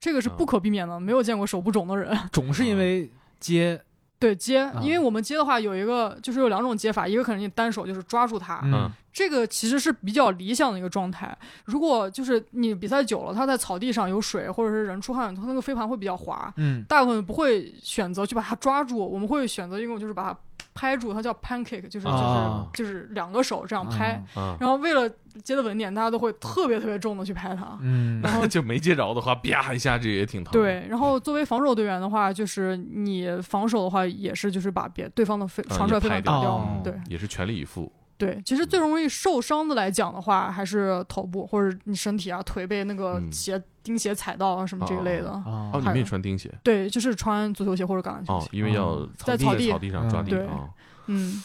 这个是不可避免的，没有见过手不肿的人。肿是因为接对接啊，因为我们接的话有一个就是有两种接法，一个可能你单手就是抓住它，嗯这个其实是比较理想的一个状态。如果就是你比赛久了，它在草地上有水或者是人出汗，它那个飞盘会比较滑，嗯大部分不会选择去把它抓住，我们会选择一种就是把它拍住，它叫 pancake，就是就是、啊就是两个手这样拍。啊，然后为了接的稳点，大家都会特别特别重的去拍它。嗯 然后就没接着的话，啪一下这也挺疼。，对，然后作为防守队员的话，就是你防守的话，也是就是把别对方的飞嗯传出来飞打掉。对也是全力以赴。对，其实最容易受伤的来讲的话，还是头部或者你身体啊、腿被那个嗯鞋、钉鞋踩到啊什么这一类的。哦，哦你们也穿钉鞋对，就是穿足球鞋或者橄榄球哦鞋。，因为要哦在草地草地上抓地对啊。嗯，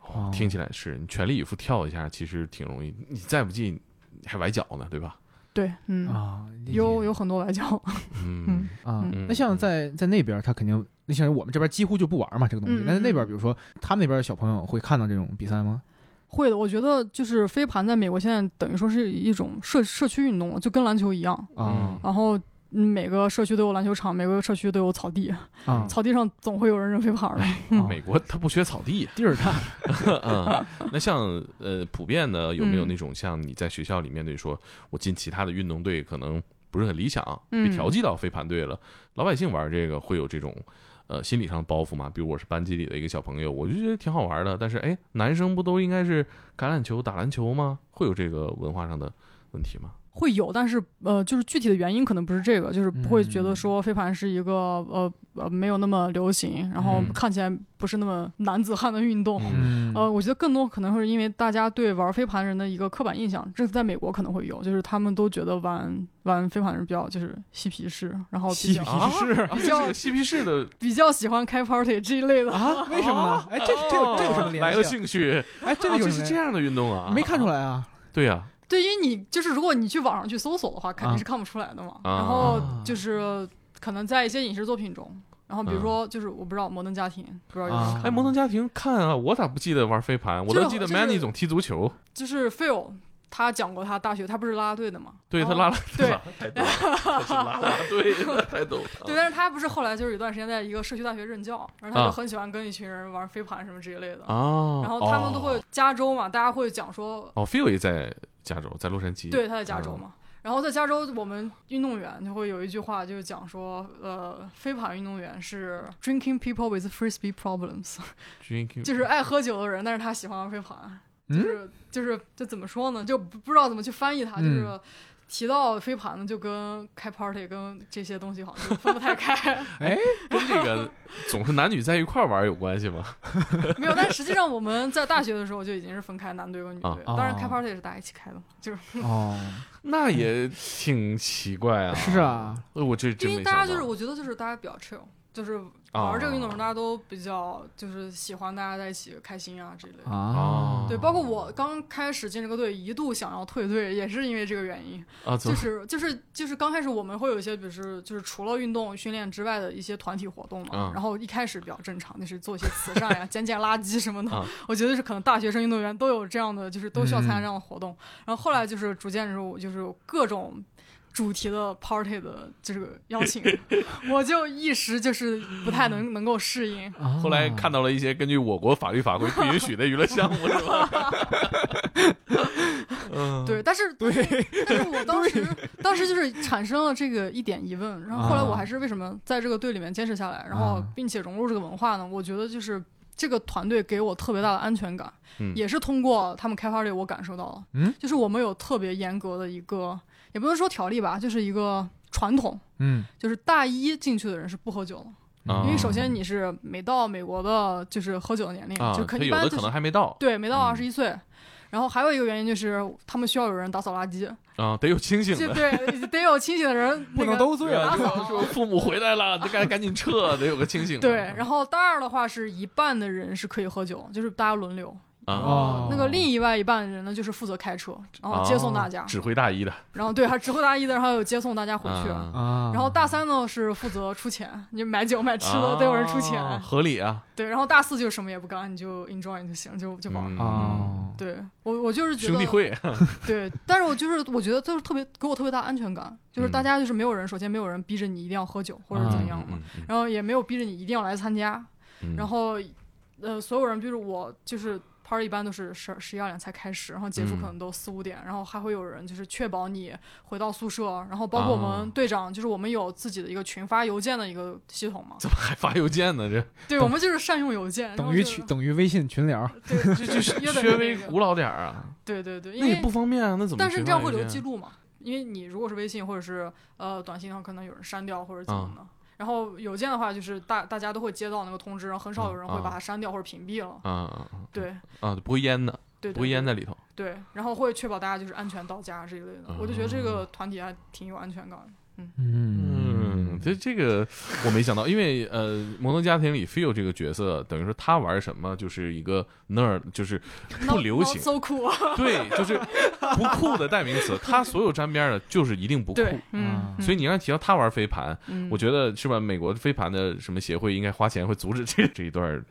哦听起来是你全力以赴跳一下，其实挺容易。你再不济还崴脚呢，对吧？对，嗯，啊，有有很多崴脚。嗯啊嗯，那像在在那边，他肯定，那像我们这边几乎就不玩嘛这个东西嗯。但是那边，嗯比如说他们那边的小朋友会看到这种比赛吗？会的，我觉得就是飞盘在美国现在等于说是一种社社区运动了，就跟篮球一样。啊然后嗯每个社区都有篮球场，每个社区都有草地，啊，草地上总会有人扔飞盘的。啊美国它不缺草地。地儿大 嗯，那像呃普遍的有没有嗯那种像你在学校里面对说，我进其他的运动队可能不是很理想，被嗯调剂到飞盘队了，老百姓玩这个会有这种。呃，心理上的包袱嘛，比如我是班级里的一个小朋友，我就觉得挺好玩的。但是，哎，男生不都应该是橄榄球、打篮球吗？会有这个文化上的问题吗？会有，但是呃，就是具体的原因可能不是这个，就是不会觉得嗯说飞盘是一个呃呃没有那么流行，然后嗯看起来不是那么男子汉的运动。嗯呃，我觉得更多可能会是因为大家对玩飞盘人的一个刻板印象，这是在美国可能会有，就是他们都觉得玩玩飞盘人比较就是嬉皮士，然后比较 嬉皮啊士啊 比较这 个嬉皮士的比较喜欢开 party 这一类的。啊？为什么呢？哎，这这有这有什么联系啊？来个兴趣？哎，这有什么联系是这样的运动啊？没看出来啊？对呀，对于你就是如果你去网上去搜索的话，肯定啊是看不出来的嘛。啊然后就是可能在一些影视作品中，然后比如嗯说就是我不知道《摩登家庭》，不知道有没有？哎，摩登家庭看啊，我咋不记得玩飞盘？我都记得 Manny 总踢足球，就是 Phil 他讲过他大学他不是啦啦队的嘛？对他拉拉对拉拉拉队的，太逗了。对，但是他不是后来就是有段时间在一个社区大学任教，然后他啊就很喜欢跟一群人玩飞盘什么这一类的。哦，然后他们都会加州嘛，大家会讲说，哦，Phil 也在加州，在洛杉矶。对，他在加州嘛。然后在加州，我们运动员就会有一句话，就是讲说，呃，飞盘运动员是 drinking people with frisbee problems，，Drinking 就是爱喝酒的人，但是他喜欢玩飞盘，就嗯是就是就怎么说呢？就不不知道怎么去翻译它，就是嗯提到飞盘呢，就跟开 party 跟这些东西好像就分不太开。哎，跟这个总是男女在一块玩有关系吗？没有，但实际上我们在大学的时候就已经是分开男队和女队，啊当然开哦 party 也是大家一起开的，就是哦，那也挺奇怪啊。是啊，呃，我这真因。为大家就是我觉得就是大家比较 chill，就是玩这个运动的时候，大啊家都比较就是喜欢大家在一起开心啊之类的。啊，对，包括我刚开始进这个队，一度想要退队，也是因为这个原因。啊，就是就是就是刚开始我们会有一些，比如是就是除了运动训练之外的一些团体活动嘛。嗯然后一开始比较正常，就是做一些慈善呀、捡捡垃圾什么的。啊我觉得是可能大学生运动员都有这样的，就是都需要参加嗯这样的活动。然后后来就是逐渐就是就是各种。主题的 party 的这个邀请，我就一时就是不太能能够适应。啊。后来看到了一些根据我国法律法规不允许的娱乐项目，是吧？嗯，对，但是对，但是我当时当时就是产生了这个一点疑问，然后后来我啊还是为什么在这个队里面坚持下来，然后啊。并且融入这个文化呢？我觉得就是这个团队给我特别大的安全感，嗯。也是通过他们开发队我感受到了，嗯，就是我们有特别严格的一个，也不能说条例吧，就是一个传统，嗯，就是大一进去的人是不喝酒的，啊因为首先你是没到美国的，就是喝酒的年龄，啊，就他有的可可一般就是能还没到对没到嗯二十一岁。然后还有一个原因就是，他们需要有人打扫垃圾，啊，得有清醒就的。对，得有清醒的人，不能都醉了打说扫。说父母回来了，得赶赶紧撤，得有个清醒的。对，然后大二的话是一半的人是可以喝酒，就是大家轮流。啊，哦。那个另一外一半人呢，就是负责开车，然后接送大家。指挥大一的。然后对，还指挥大一的，然后有接送大家回去。啊。啊，然后大三呢是负责出钱，你买酒买吃的都有人出钱。啊合理啊。对，然后大四就什么也不干，你就 enjoy 就行，就就玩。嗯。哦，对我我就是觉得兄弟会，对，但是我就是我觉得就是特别给我特别大安全感，就是嗯。大家就是没有人，首先没有人逼着你一定要喝酒或者怎样嘛，嗯嗯。然后也没有逼着你一定要来参加，嗯。然后呃，所有人，就是我就是 party 一般都是十十一二点才开始，然后结束嗯可能都四五点，然后还会有人就是确保你回到宿舍，然后包括我啊们队长，就是我们有自己的一个群发邮件的一个系统嘛，怎么还发邮件呢？这对我们就是善用邮件，等于群等于微信群聊，对，就 就稍那个微古老点儿啊，对对对，因那也为不方便啊，那怎么？但是这样会留记。录嘛？因为你如果是微信或者是呃短信的话，可能有人删掉或者怎么的。然后邮件的话，就是大大家都会接到那个通知，然后很少有人会把它删掉或者屏蔽了。啊啊啊！对啊，不会淹的，对对不会淹在里头。对，然后会确保大家就是安全到家这一类的。我就觉得这个团体还挺有安全感嗯。嗯，这这个我没想到，因为呃，《摩登家庭》里 Phil 这个角色，等于说他玩什么就是一个 nerd，就是不流行 so cool。对，就是不酷的代名词。他所有沾边的，就是一定不酷。所以你让提到他玩飞盘，嗯我觉得是吧？美国飞盘的什么协会应该花钱会阻止这这一段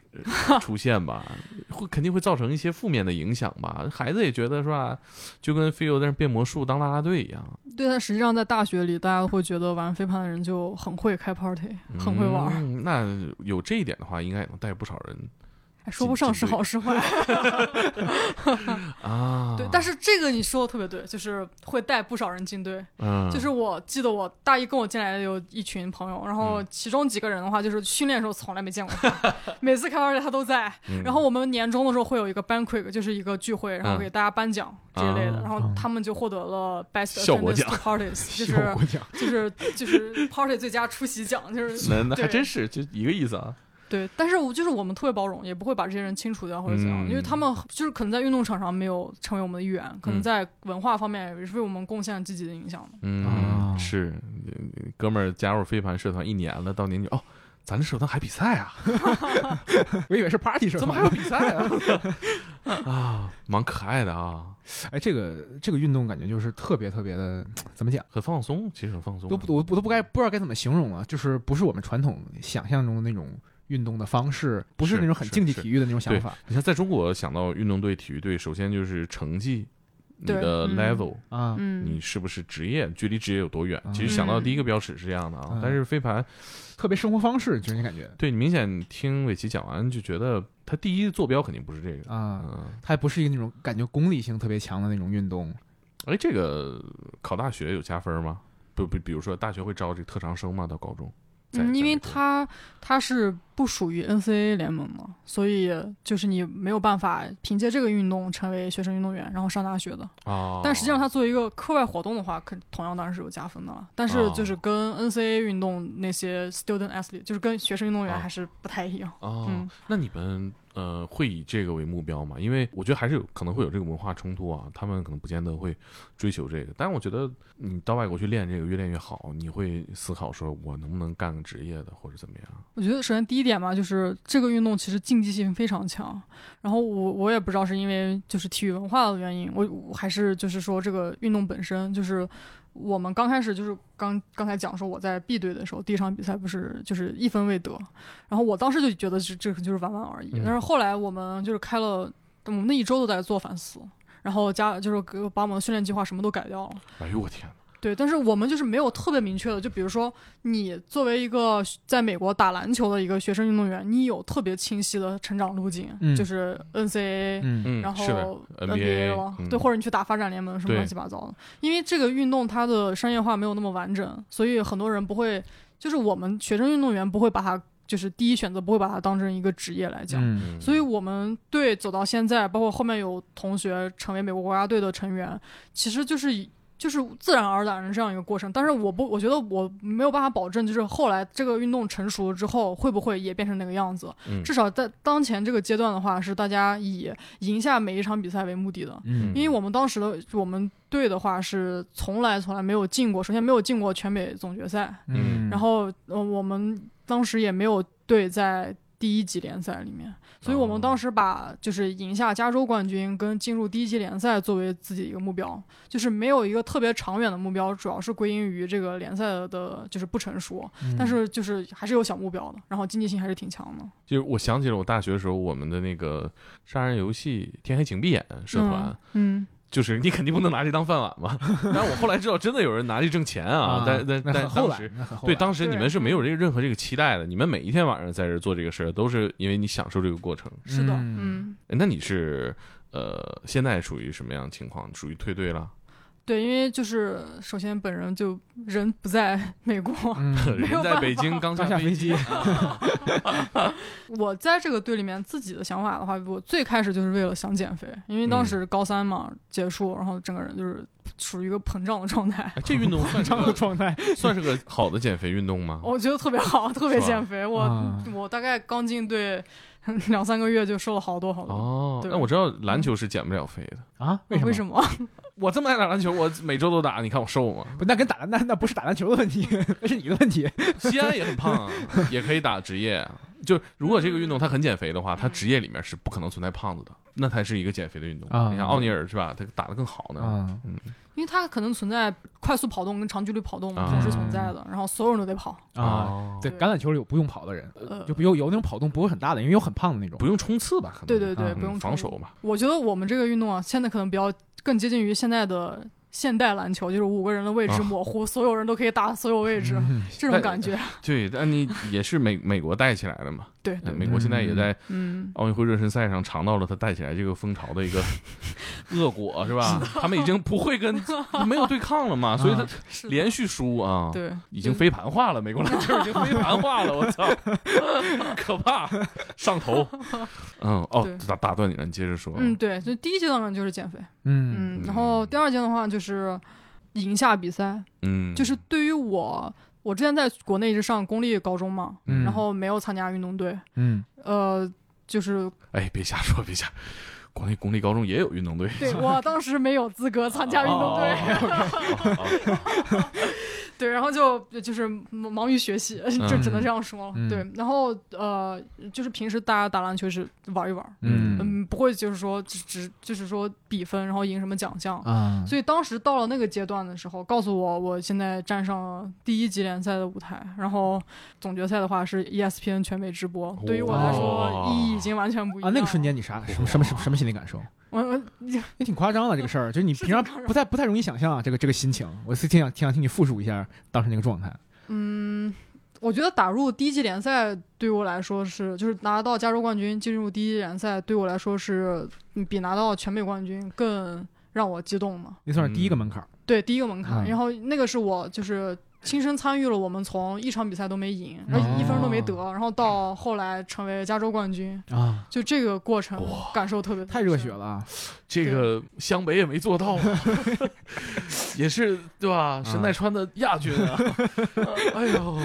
呃 出现吧？会肯定会造成一些负面的影响吧？孩子也觉得是吧？就跟 Phil 在那变魔术当啦啦队一样，对，但实际上在大学里，大家会觉得玩飞盘的人就很会开 party，很会玩。那有这一点的话，应该也能带不少人说不上是好是坏。啊。对，但是这个你说的特别对，就是会带不少人进队。嗯，就是我记得我大一跟我进来的有一群朋友，然后嗯其中几个人的话，就是训练的时候从来没见过他，每次开 party 他都在。嗯然后我们年终的时候会有一个 banquet，就是一个聚会，然后嗯给大家颁奖这一类的，啊然后他们就获得了 best attendance parties，就是，就是就是 party 最佳出席奖，就是那那还真是就一个意思啊。对，但是我就是我们特别包容，也不会把这些人清除掉或者怎样，嗯因为他们就是可能在运动场上没有成为我们的一员，可能嗯在文化方面也是为我们贡献积极的影响的。嗯，啊是，哥们儿加入飞盘社团一年了，到年底哦，咱这社团还比赛啊？我以为是 party 社团，怎么还有比赛啊？啊，蛮可爱的啊，哎，这个这个运动感觉就是特别特别的，怎么讲？很放松，其实很放松。都不我我都不该不知道该怎么形容了，就是不是我们传统想象中的那种运动的方式，不是是那种很竞技体育的那种想法你像，在中国想到运动队、体育队，首先就是成绩，你的嗯 level，、啊。嗯，你是不是职业，距离职业有多远？嗯其实想到第一个标尺是这样的啊。嗯但是飞盘，特别生活方式，就是你感觉对你明显听伟奇讲完就觉得他第一坐标肯定不是这个。啊，嗯，它还不是一个那种感觉功利性特别强的那种运动哎，这个考大学有加分吗？不不，比如说大学会招这个特长生吗？到高中？在嗯，因为在美国它它是不属于 NCAA 联盟嘛，所以就是你没有办法凭借这个运动成为学生运动员，然后上大学的。哦，但实际上，它作为一个课外活动的话，可同样当然是有加分的了。但是哦就是跟 NCAA 运动那些 student athlete，就是跟学生运动员哦还是不太一样。哦，嗯那你们呃会以这个为目标吗？因为我觉得还是有可能会有这个文化冲突啊，他们可能不见得会追求这个。但是我觉得你到外国去练这个，越练越好，你会思考说我能不能干个职业的或者怎么样？我觉得首先第一点嘛，就是这个运动其实竞技性非常强。然后我我也不知道是因为就是体育文化的原因，我我还是就是说这个运动本身就是。我们刚开始就是刚刚才讲说我在 B 队的时候，第一场比赛不是就是一分未得，然后我当时就觉得这这个就是玩玩而已。嗯但是后来我们就是开了，我们那一周都在做反思，然后加就是给把我们的训练计划什么都改掉了。哎呦我天哪！对，但是我们就是没有特别明确的，就比如说你作为一个在美国打篮球的一个学生运动员，你有特别清晰的成长路径，嗯就是 NCAA，、然后 NBA 了，嗯对，或者你去打发展联盟什么乱七八糟的。因为这个运动它的商业化没有那么完整，所以很多人不会，就是我们学生运动员不会把它就是第一选择，不会把它当成一个职业来讲。所以我们队走到现在，包括后面有同学成为美国国家队的成员，其实就是以就是自然而然的这样一个过程。但是我不，我觉得我没有办法保证，就是后来这个运动成熟了之后，会不会也变成那个样子。嗯至少在当前这个阶段的话，是大家以赢下每一场比赛为目的的。嗯因为我们当时的我们队的话是从来从来没有进过，首先没有进过全美总决赛，嗯，然后呃我们当时也没有队在第一级联赛里面，所以我们当时把就是赢下加州冠军跟进入第一级联赛作为自己的一个目标，就是没有一个特别长远的目标，主要是归因于这个联赛的就是不成熟，嗯但是就是还是有小目标的，然后经济性还是挺强的。就是我想起了我大学的时候，我们的那个杀人游戏《天黑请闭眼》社团，嗯，就是你肯定不能拿这当饭碗嘛。但是我后来知道，真的有人拿这挣钱啊，但但但后来当时，对，当时你们是没有这个任何这个期待的，你们每一天晚上在这做这个事儿，都是因为你享受这个过程。是的，嗯那你是呃，现在属于什么样的情况？属于退队了？对，因为就是首先本人就人不在 美国，嗯，没有人在北京刚刚下飞机，机，我在这个队里面自己的想法的话，我最开始就是为了想减肥，因为当嗯时高三嘛结束，然后整个人就是处于一个膨胀的状态。哎这运动算胀的状态，算是个好的减肥运动吗？我觉得特别好，特别减肥。我、啊我大概刚进队两三个月就瘦了好多好多。哦，对那我知道篮球是减不了肥的。啊？为什么？为什么？我这么爱打篮球，我每周都打，你看我瘦吗？不，那跟打篮那那不是打篮球的问题，那是你的问题。西安也很胖啊，也可以打职业啊。就如果这个运动它很减肥的话，它职业里面是不可能存在胖子的，那才是一个减肥的运动。啊你看奥尼尔是吧？他打得更好呢。啊，因为它可能存在快速跑动跟长距离跑动啊同时存在的，然后所有人都得跑。啊，哦对，对橄榄球里有不用跑的人，呃，就有有那种跑动不会很大的，因为有很胖的那种不。用冲刺吧？可能对对对，嗯不用冲防守嘛。我觉得我们这个运动啊，现在可能比较更接近于现在的现代篮球，就是五个人的位置啊模糊，所有人都可以打所有位置，嗯这种感觉。对，但你也是美美国带起来的嘛。对对，美国现在也在嗯，奥运会热身赛上尝到了他带起来这个风潮的一个 恶果，是吧？他们已经不会跟 没有对抗了嘛，所以他连续输啊。对已经飞盘化了，美国篮球已经飞盘化了，我操，可怕，上头。嗯，哦，打打断你了，你接着说。嗯对，就第一阶段呢就是减肥，嗯嗯，然后第二阶段的话就是赢下比赛，嗯，就是对于我，我之前在国内一直上公立高中嘛，嗯然后没有参加运动队，嗯呃，就是哎，别瞎说，别瞎。国内公立高中也有运动队，对我当时没有资格参加运动队，哦 对，然后就就是忙于学习，就只能这样说了。嗯对，然后呃，就是平时大家打篮球是玩一玩，嗯嗯，不会就是说只只就是说比分，然后赢什么奖项。啊，所以当时到了那个阶段的时候，告诉我我现在站上了第一级联赛的舞台，然后总决赛的话是 ESPN 全美直播，对于我来说哇意义已经完全不一样啊，那个瞬间你啥什么什么什么什么心理感受？我我也挺夸张的这个事儿，就是你平常不太不太容易想象啊，这个这个心情。我是挺想挺想听你复述一下当时那个状态。嗯，我觉得打入第一级联赛对我来说是，就是拿到加州冠军进入第一级联赛，对我来说是嗯比拿到全美冠军更让我激动嘛。那算是第一个门槛儿。对，第一个门槛。嗯然后那个是我就是亲身参与了，我们从一场比赛都没赢，然后哦一分都没得，然后到后来成为加州冠军，啊，就这个过程感受特别太热血。了啊！这个湘北也没做到，也是对吧？神奈川的亚军啊！哎呦，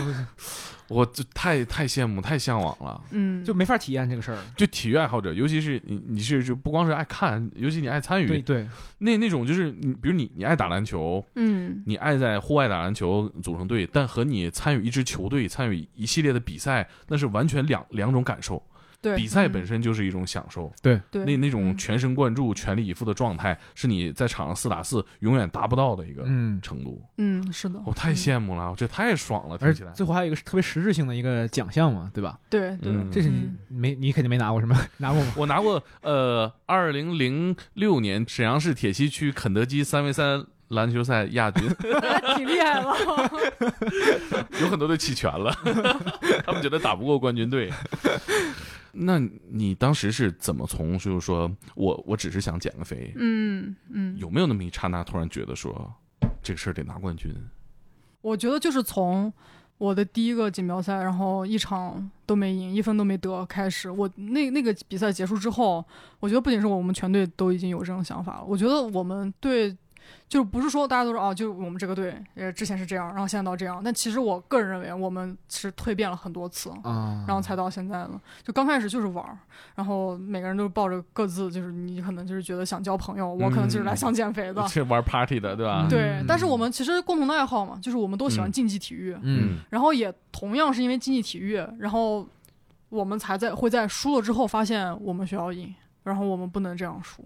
我这太太羡慕，太向往了。嗯，就没法体验这个事儿。就体育爱好者，尤其是你，你是就不光是爱看，尤其你爱参与，对对，那那种就是你，比如你你爱打篮球，嗯你爱在户外打篮球组成队，但和你参与一支球队、参与一系列的比赛，那是完全两两种感受。对，比赛嗯本身就是一种享受，对那那种嗯全神贯注、全力以赴的状态，是你在场上四打四永远达不到的一个嗯，程度。嗯是的，我太嗯羡慕了，这太爽了，听而起来。最后还有一个特别实质性的一个奖项嘛，对吧？对对，嗯这是你嗯没你肯定没拿过什么，拿过吗？我拿过呃，二零零六年沈阳市铁西区肯德基三 v 三篮球赛亚军，挺厉害了。有很多队弃权了，他们觉得打不过冠军队。那你当时是怎么从就是说我我只是想减个肥，嗯嗯，有没有那么一刹那突然觉得说这个事儿得拿冠军？我觉得就是从我的第一个锦标赛，然后一场都没赢，一分都没得开始，我那那个比赛结束之后，我觉得不仅是我们全队都已经有这种想法了，我觉得我们队。就不是说大家都说哦，就我们这个队，呃，之前是这样，然后现在到这样。但其实我个人认为，我们是蜕变了很多次，啊，然后才到现在的。就刚开始就是玩儿，然后每个人都抱着各自，就是你可能就是觉得想交朋友，我可能就是来想减肥的。是玩 party 的，对吧？对嗯，但是我们其实共同的爱好嘛，就是我们都喜欢嗯竞技体育，嗯然后也同样是因为竞技体育，然后我们才在会在输了之后发现我们需要赢，然后我们不能这样输。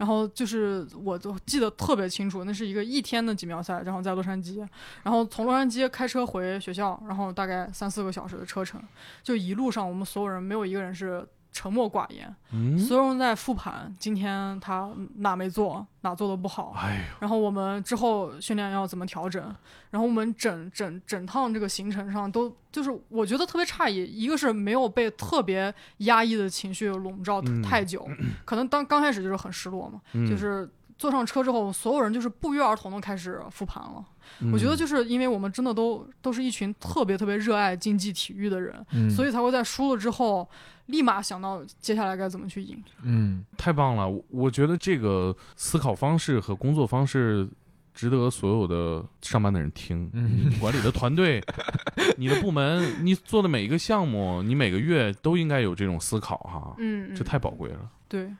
然后就是我都记得特别清楚，那是一个一天的锦标赛，然后在洛杉矶，然后从洛杉矶开车回学校，然后大概三四个小时的车程，就一路上我们所有人没有一个人是沉默寡言，嗯，所有人在复盘今天他哪没做，哪做的不好，哎，然后我们之后训练要怎么调整，然后我们整整整趟这个行程上都就是我觉得特别诧异，一个是没有被特别压抑的情绪笼罩嗯。太久，可能当刚开始就是很失落嘛，嗯。就是坐上车之后，所有人就是不约而同的开始复盘了。嗯。我觉得就是因为我们真的都都是一群特别特别热爱竞技体育的人，嗯。所以才会在输了之后立马想到接下来该怎么去赢。嗯太棒了，我我觉得这个思考方式和工作方式。值得所有的上班的人听，嗯管理的团队，你的部门，你做的每一个项目，你每个月都应该有这种思考哈，嗯，这嗯太宝贵了。对。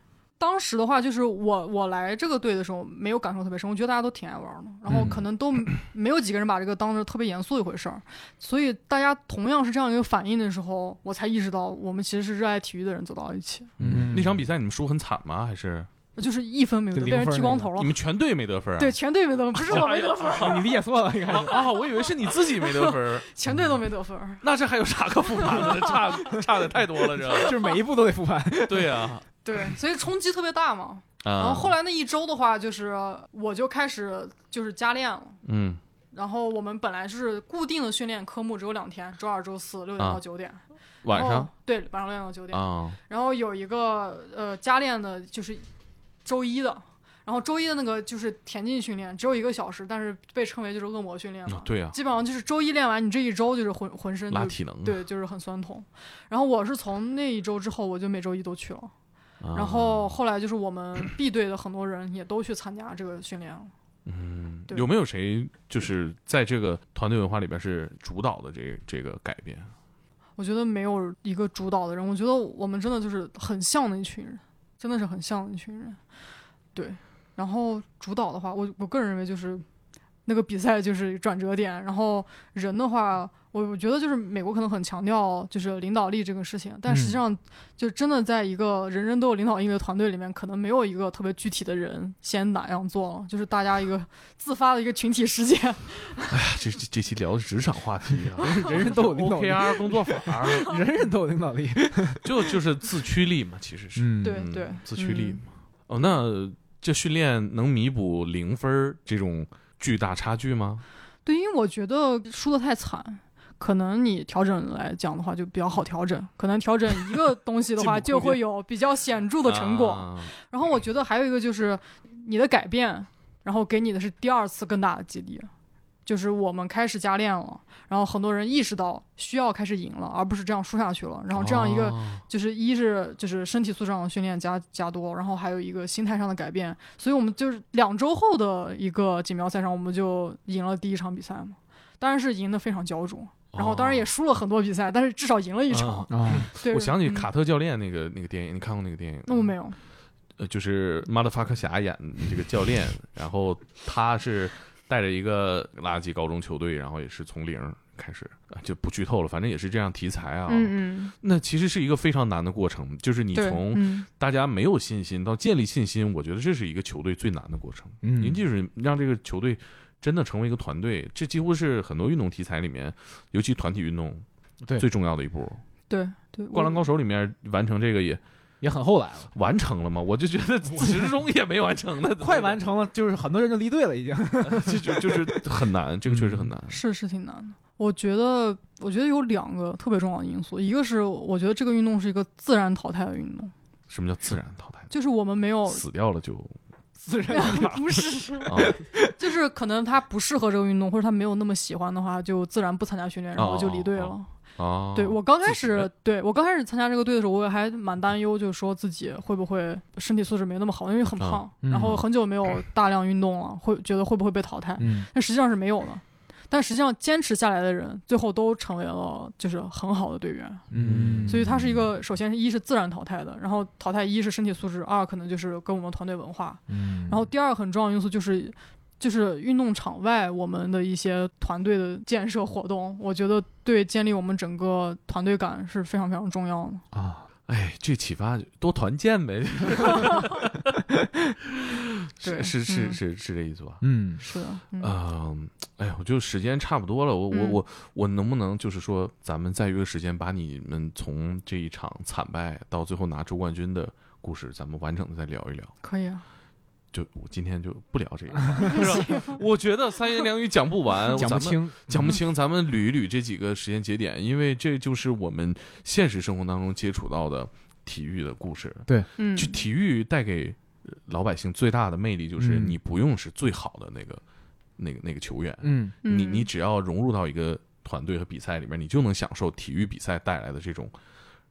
当时的话，就是我我来这个队的时候没有感受特别深，我觉得大家都挺爱玩的，然后嗯可能都 没有几个人把这个当着特别严肃一回事儿，所以大家同样是这样一个反应的时候，我才意识到我们其实是热爱体育的人走到了一起，嗯那场比赛你们输很惨吗？还是就是一分没有得，被人剃光头了你，们全队没得分啊？对，全队没得分，不是我没得分，哦你理解错了，应该是。啊，我以为是你自己没得分，全队都没得分。那这还有啥可复盘的？差差的太多了，这就是每一步都得复盘。对呀。对，所以冲击特别大嘛。然啊，后后来那一周的话，就是我就开始就是加练了。嗯然后我们本来是固定的训练科目只有两天，周二、周四六点啊到九点。晚上对，晚上六点到九点。啊然后有一个呃加练的，就是周一的。然后周一的那个就是田径训练，只有一个小时，但是被称为就是恶魔训练嘛。啊对呀，基本上就是周一练完，你这一周就是浑浑身就拉体能，对，就是很酸痛。然后我是从那一周之后，我就每周一都去了。啊，然后后来就是我们 B 队的很多人也都去参加这个训练了。嗯，有没有谁就是在这个团队文化里边是主导的这这个改变？我觉得没有一个主导的人，我觉得我们真的就是很像的一群人，真的是很像的一群人。对，然后主导的话，我我个人认为就是那个比赛就是转折点，然后人的话，我我觉得就是美国可能很强调就是领导力这个事情，但实际上就真的在一个人人都有领导力的团队里面，可能没有一个特别具体的人先哪样做了，就是大家一个自发的一个群体事件。这这这期聊的职场话题啊人人 都有领导力，，OKR 工作法，人人都有领导力。就就是自驱力嘛，其实是，对对自驱力嗯嘛。哦，那这训练能弥补零分儿这种巨大差距吗？对，因为我觉得输的太惨，可能你调整来讲的话就比较好调整，可能调整一个东西的话 就会有比较显著的成果。啊然后我觉得还有一个就是你的改变，然后给你的是第二次更大的激励。就是我们开始加练了，然后很多人意识到需要开始赢了，而不是这样输下去了。然后这样一个哦就是一是就是身体素质上的训练加加多，然后还有一个心态上的改变，所以我们就是两周后的一个锦标赛上，我们就赢了第一场比赛嘛，当然是赢得非常焦灼，然后当然也输了很多比赛，但是至少赢了一场。啊啊，对，我想起嗯卡特教练那个那个电影，你看过那个电影？那我没有，呃，就是马德法克侠演的这个教练，然后他是带着一个垃圾高中球队，然后也是从零开始，啊就不剧透了，反正也是这样题材啊。嗯嗯，那其实是一个非常难的过程，就是你，从嗯大家没有信心到建立信心，我觉得这是一个球队最难的过程。嗯您就是让这个球队真的成为一个团队，这几乎是很多运动题材里面，尤其团体运动对最重要的一步。对对，《灌篮高手》里面完成这个也也很后来了，完成了吗？我就觉得始终也没完成呢，快完成了，就是很多人就离队了，已经。就就就是很难，这个确实很难。是是挺难的。我觉得，我觉得有两个特别重要的因素，一个是我觉得这个运动是一个自然淘汰的运动，什么叫自然淘汰？就是我们没有死掉了就自然 不是，啊 就是可能他不适合这个运动，或者他没有那么喜欢的话，就自然不参加训练，然后就离队了。哦啊！对我刚开始，对我刚开始参加这个队的时候，我也还蛮担忧，就是说自己会不会身体素质没那么好，因为很胖，嗯然后很久没有大量运动了，会觉得会不会被淘汰？嗯但实际上是没有的。但实际上坚持下来的人，最后都成为了就是很好的队员。嗯，所以它是一个，首先是一是自然淘汰的，然后淘汰一是身体素质，二可能就是跟我们团队文化，嗯，然后第二很重要的因素就是，就是运动场外我们的一些团队的建设活动，我觉得对建立我们整个团队感是非常非常重要的。啊，哎，这启发多团建呗，是是是嗯。是是这意思吧？嗯。是的，嗯。嗯，哎呀，我就时间差不多了，我我嗯。我我能不能就是说，咱们再约个时间，把你们从这一场惨败到最后拿出冠军的故事，咱们完整的再聊一聊。可以啊，就我今天就不聊这个，是吧？我觉得三言两语讲不完，讲不咱们清，讲不清，咱们捋一捋这几个时间节点，因为这就是我们现实生活当中接触到的体育的故事。嗯，就体育带给呃老百姓最大的魅力，就是嗯你不用是最好的那个、那个、那个球员，嗯你嗯你只要融入到一个团队和比赛里面，你就能享受体育比赛带来的这种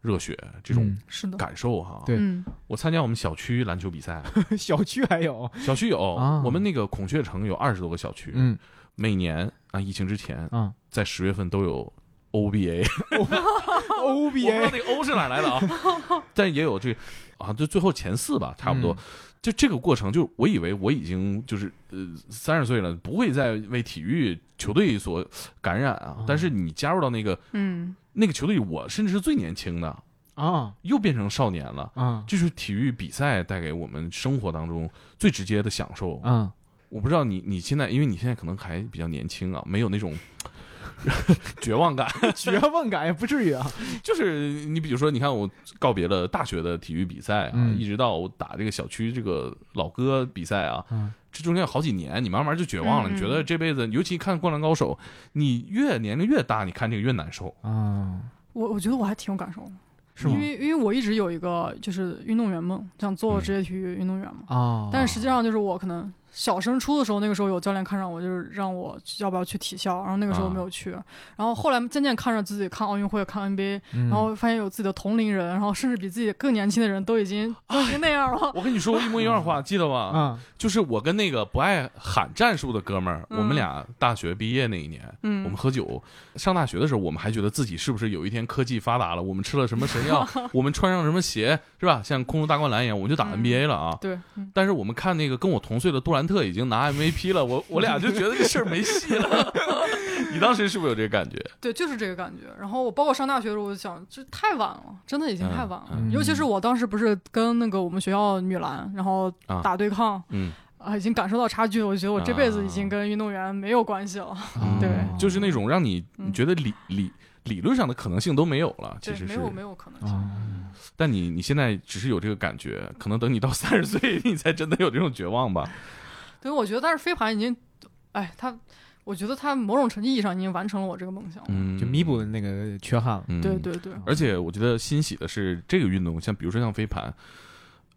热血、这种嗯是的，感受哈。对。嗯。我参加我们小区篮球比赛，小区还有，小区有、啊。我们那个孔雀城有二十多个小区，嗯。每年啊疫情之前，啊。在十月份都有 OBA，我不知道，OBA，那个 O 是哪来的啊，但也有这啊，就最后前四吧，差不多。嗯。就这个过程，就我以为我已经就是呃三十岁了，不会再为体育球队所感染啊。啊但是你加入到那个嗯那个球队，我甚至是最年轻的，啊又变成少年了。啊就是体育比赛带给我们生活当中最直接的享受。啊，我不知道你你现在，因为你现在可能还比较年轻啊，没有那种 绝望感。绝望感也不至于啊，就是你比如说，你看我告别了大学的体育比赛啊，嗯一直到我打这个小区这个老哥比赛啊，嗯这中间有好几年，你慢慢就绝望了。嗯你觉得这辈子，尤其看《灌篮高手》，你越年龄越大，你看这个越难受。啊，我我觉得我还挺有感受的，是吗因？为因为我一直有一个就是运动员梦，想做嗯职业体育运动员嘛。啊，但是实际上就是我可能小升初的时候，那个时候有教练看上我，就是让我要不要去体校，然后那个时候啊没有去。然后后来渐渐看着自己看奥运会、看 NBA，嗯，然后发现有自己的同龄人，然后甚至比自己更年轻的人都已经都已经那样了。我跟你说过一模一样的话，记得吧？嗯就是我跟那个不爱喊战术的哥们儿，嗯我们俩大学毕业那一年，嗯，我们喝酒。上大学的时候，我们还觉得自己是不是有一天科技发达了，我们吃了什么神药，我们穿上什么鞋，是吧？像空中大灌篮一样，我们就打嗯 NBA 了啊。对，嗯但是我们看那个跟我同岁的杜兰特已经拿 MVP 了，我我俩就觉得这事儿没戏了。你当时是不是有这个感觉？对，就是这个感觉。然后我包括上大学的时候，我就想，这太晚了，真的已经太晚了。嗯嗯尤其是我当时不是跟那个我们学校女篮，然后啊打对抗嗯，啊，已经感受到差距了。我觉得我这辈子已经啊跟运动员没有关系了。嗯对就是那种让你觉得理理理论上的可能性都没有了，其，实是。没有没有可能性。啊，但你你现在只是有这个感觉，可能等你到三十岁，你才真的有这种绝望吧。对，我觉得但是飞盘已经，哎，他，我觉得他某种程度意义上已经完成了我这个梦想了。嗯，就弥补那个缺憾了。嗯对对对，而且我觉得欣喜的是，这个运动像比如说像飞盘，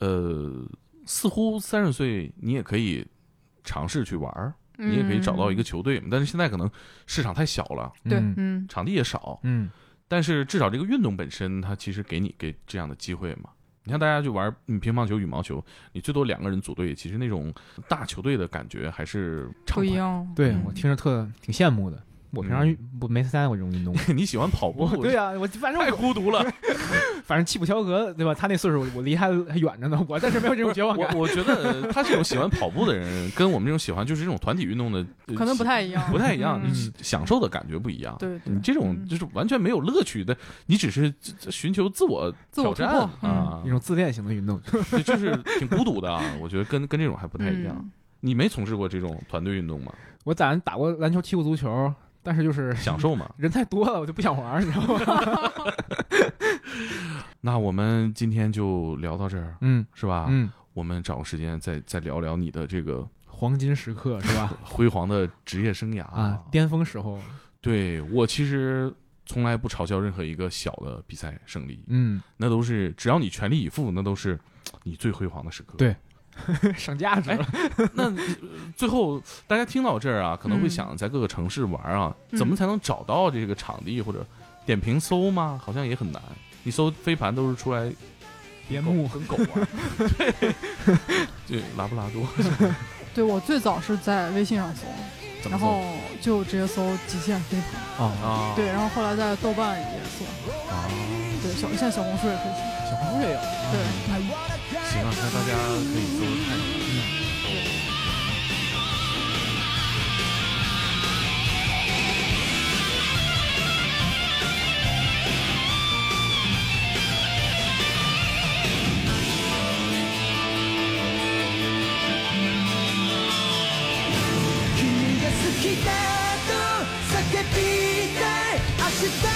呃，似乎三十岁你也可以尝试去玩儿，你也可以找到一个嗯球队，但是现在可能市场太小了，对，嗯嗯场地也少，嗯但是至少这个运动本身，它其实给你给这样的机会嘛。你看大家就玩嗯乒乓球、羽毛球，你最多两个人组队，其实那种大球队的感觉还是畅快。不一样。嗯对我听着特挺羡慕的。我平常嗯不没参加过这种运动。你喜欢跑步？对呀、我反正太孤独了。反正气普乔格对吧？他那岁数，我离他还远着呢。我但是没有这种绝望感。我我觉得他这种喜欢跑步的人，跟我们这种喜欢就是这种团体运动的，呃可能不太一样，不太一样，嗯你享受的感觉不一样。对对你这种嗯就是完全没有乐趣的，你只是寻求自我挑战啊一，种自恋型的运动，就是挺孤独的啊。我觉得跟跟这种还不太一样。嗯你没从事过这种团队运动吗？我咱打过篮球，踢过足球，但是就是享受嘛？人太多了，我就不想玩，你知道吗？那我们今天就聊到这儿，嗯是吧？嗯，我们找个时间再再聊聊你的这个黄金时刻是吧？辉煌的职业生涯啊，巅峰时候，对我其实从来不嘲笑任何一个小的比赛胜利，嗯，那都是只要你全力以赴，那都是你最辉煌的时刻。对 上价值了。那呃最后大家听到这儿啊，可能会嗯想在各个城市玩啊，嗯怎么才能找到这个场地或者点评搜吗？好像也很难。你搜飞盘都是出来边牧跟狗玩，对，对，拉布拉多，对我最早是在微信上搜，搜然后就直接搜极限飞盘，哦，啊？对，然后后来在豆瓣也搜，啊，对，小现在小红书也可以搜，小红书也有。对，嗯希望大家可以 tadi, aku.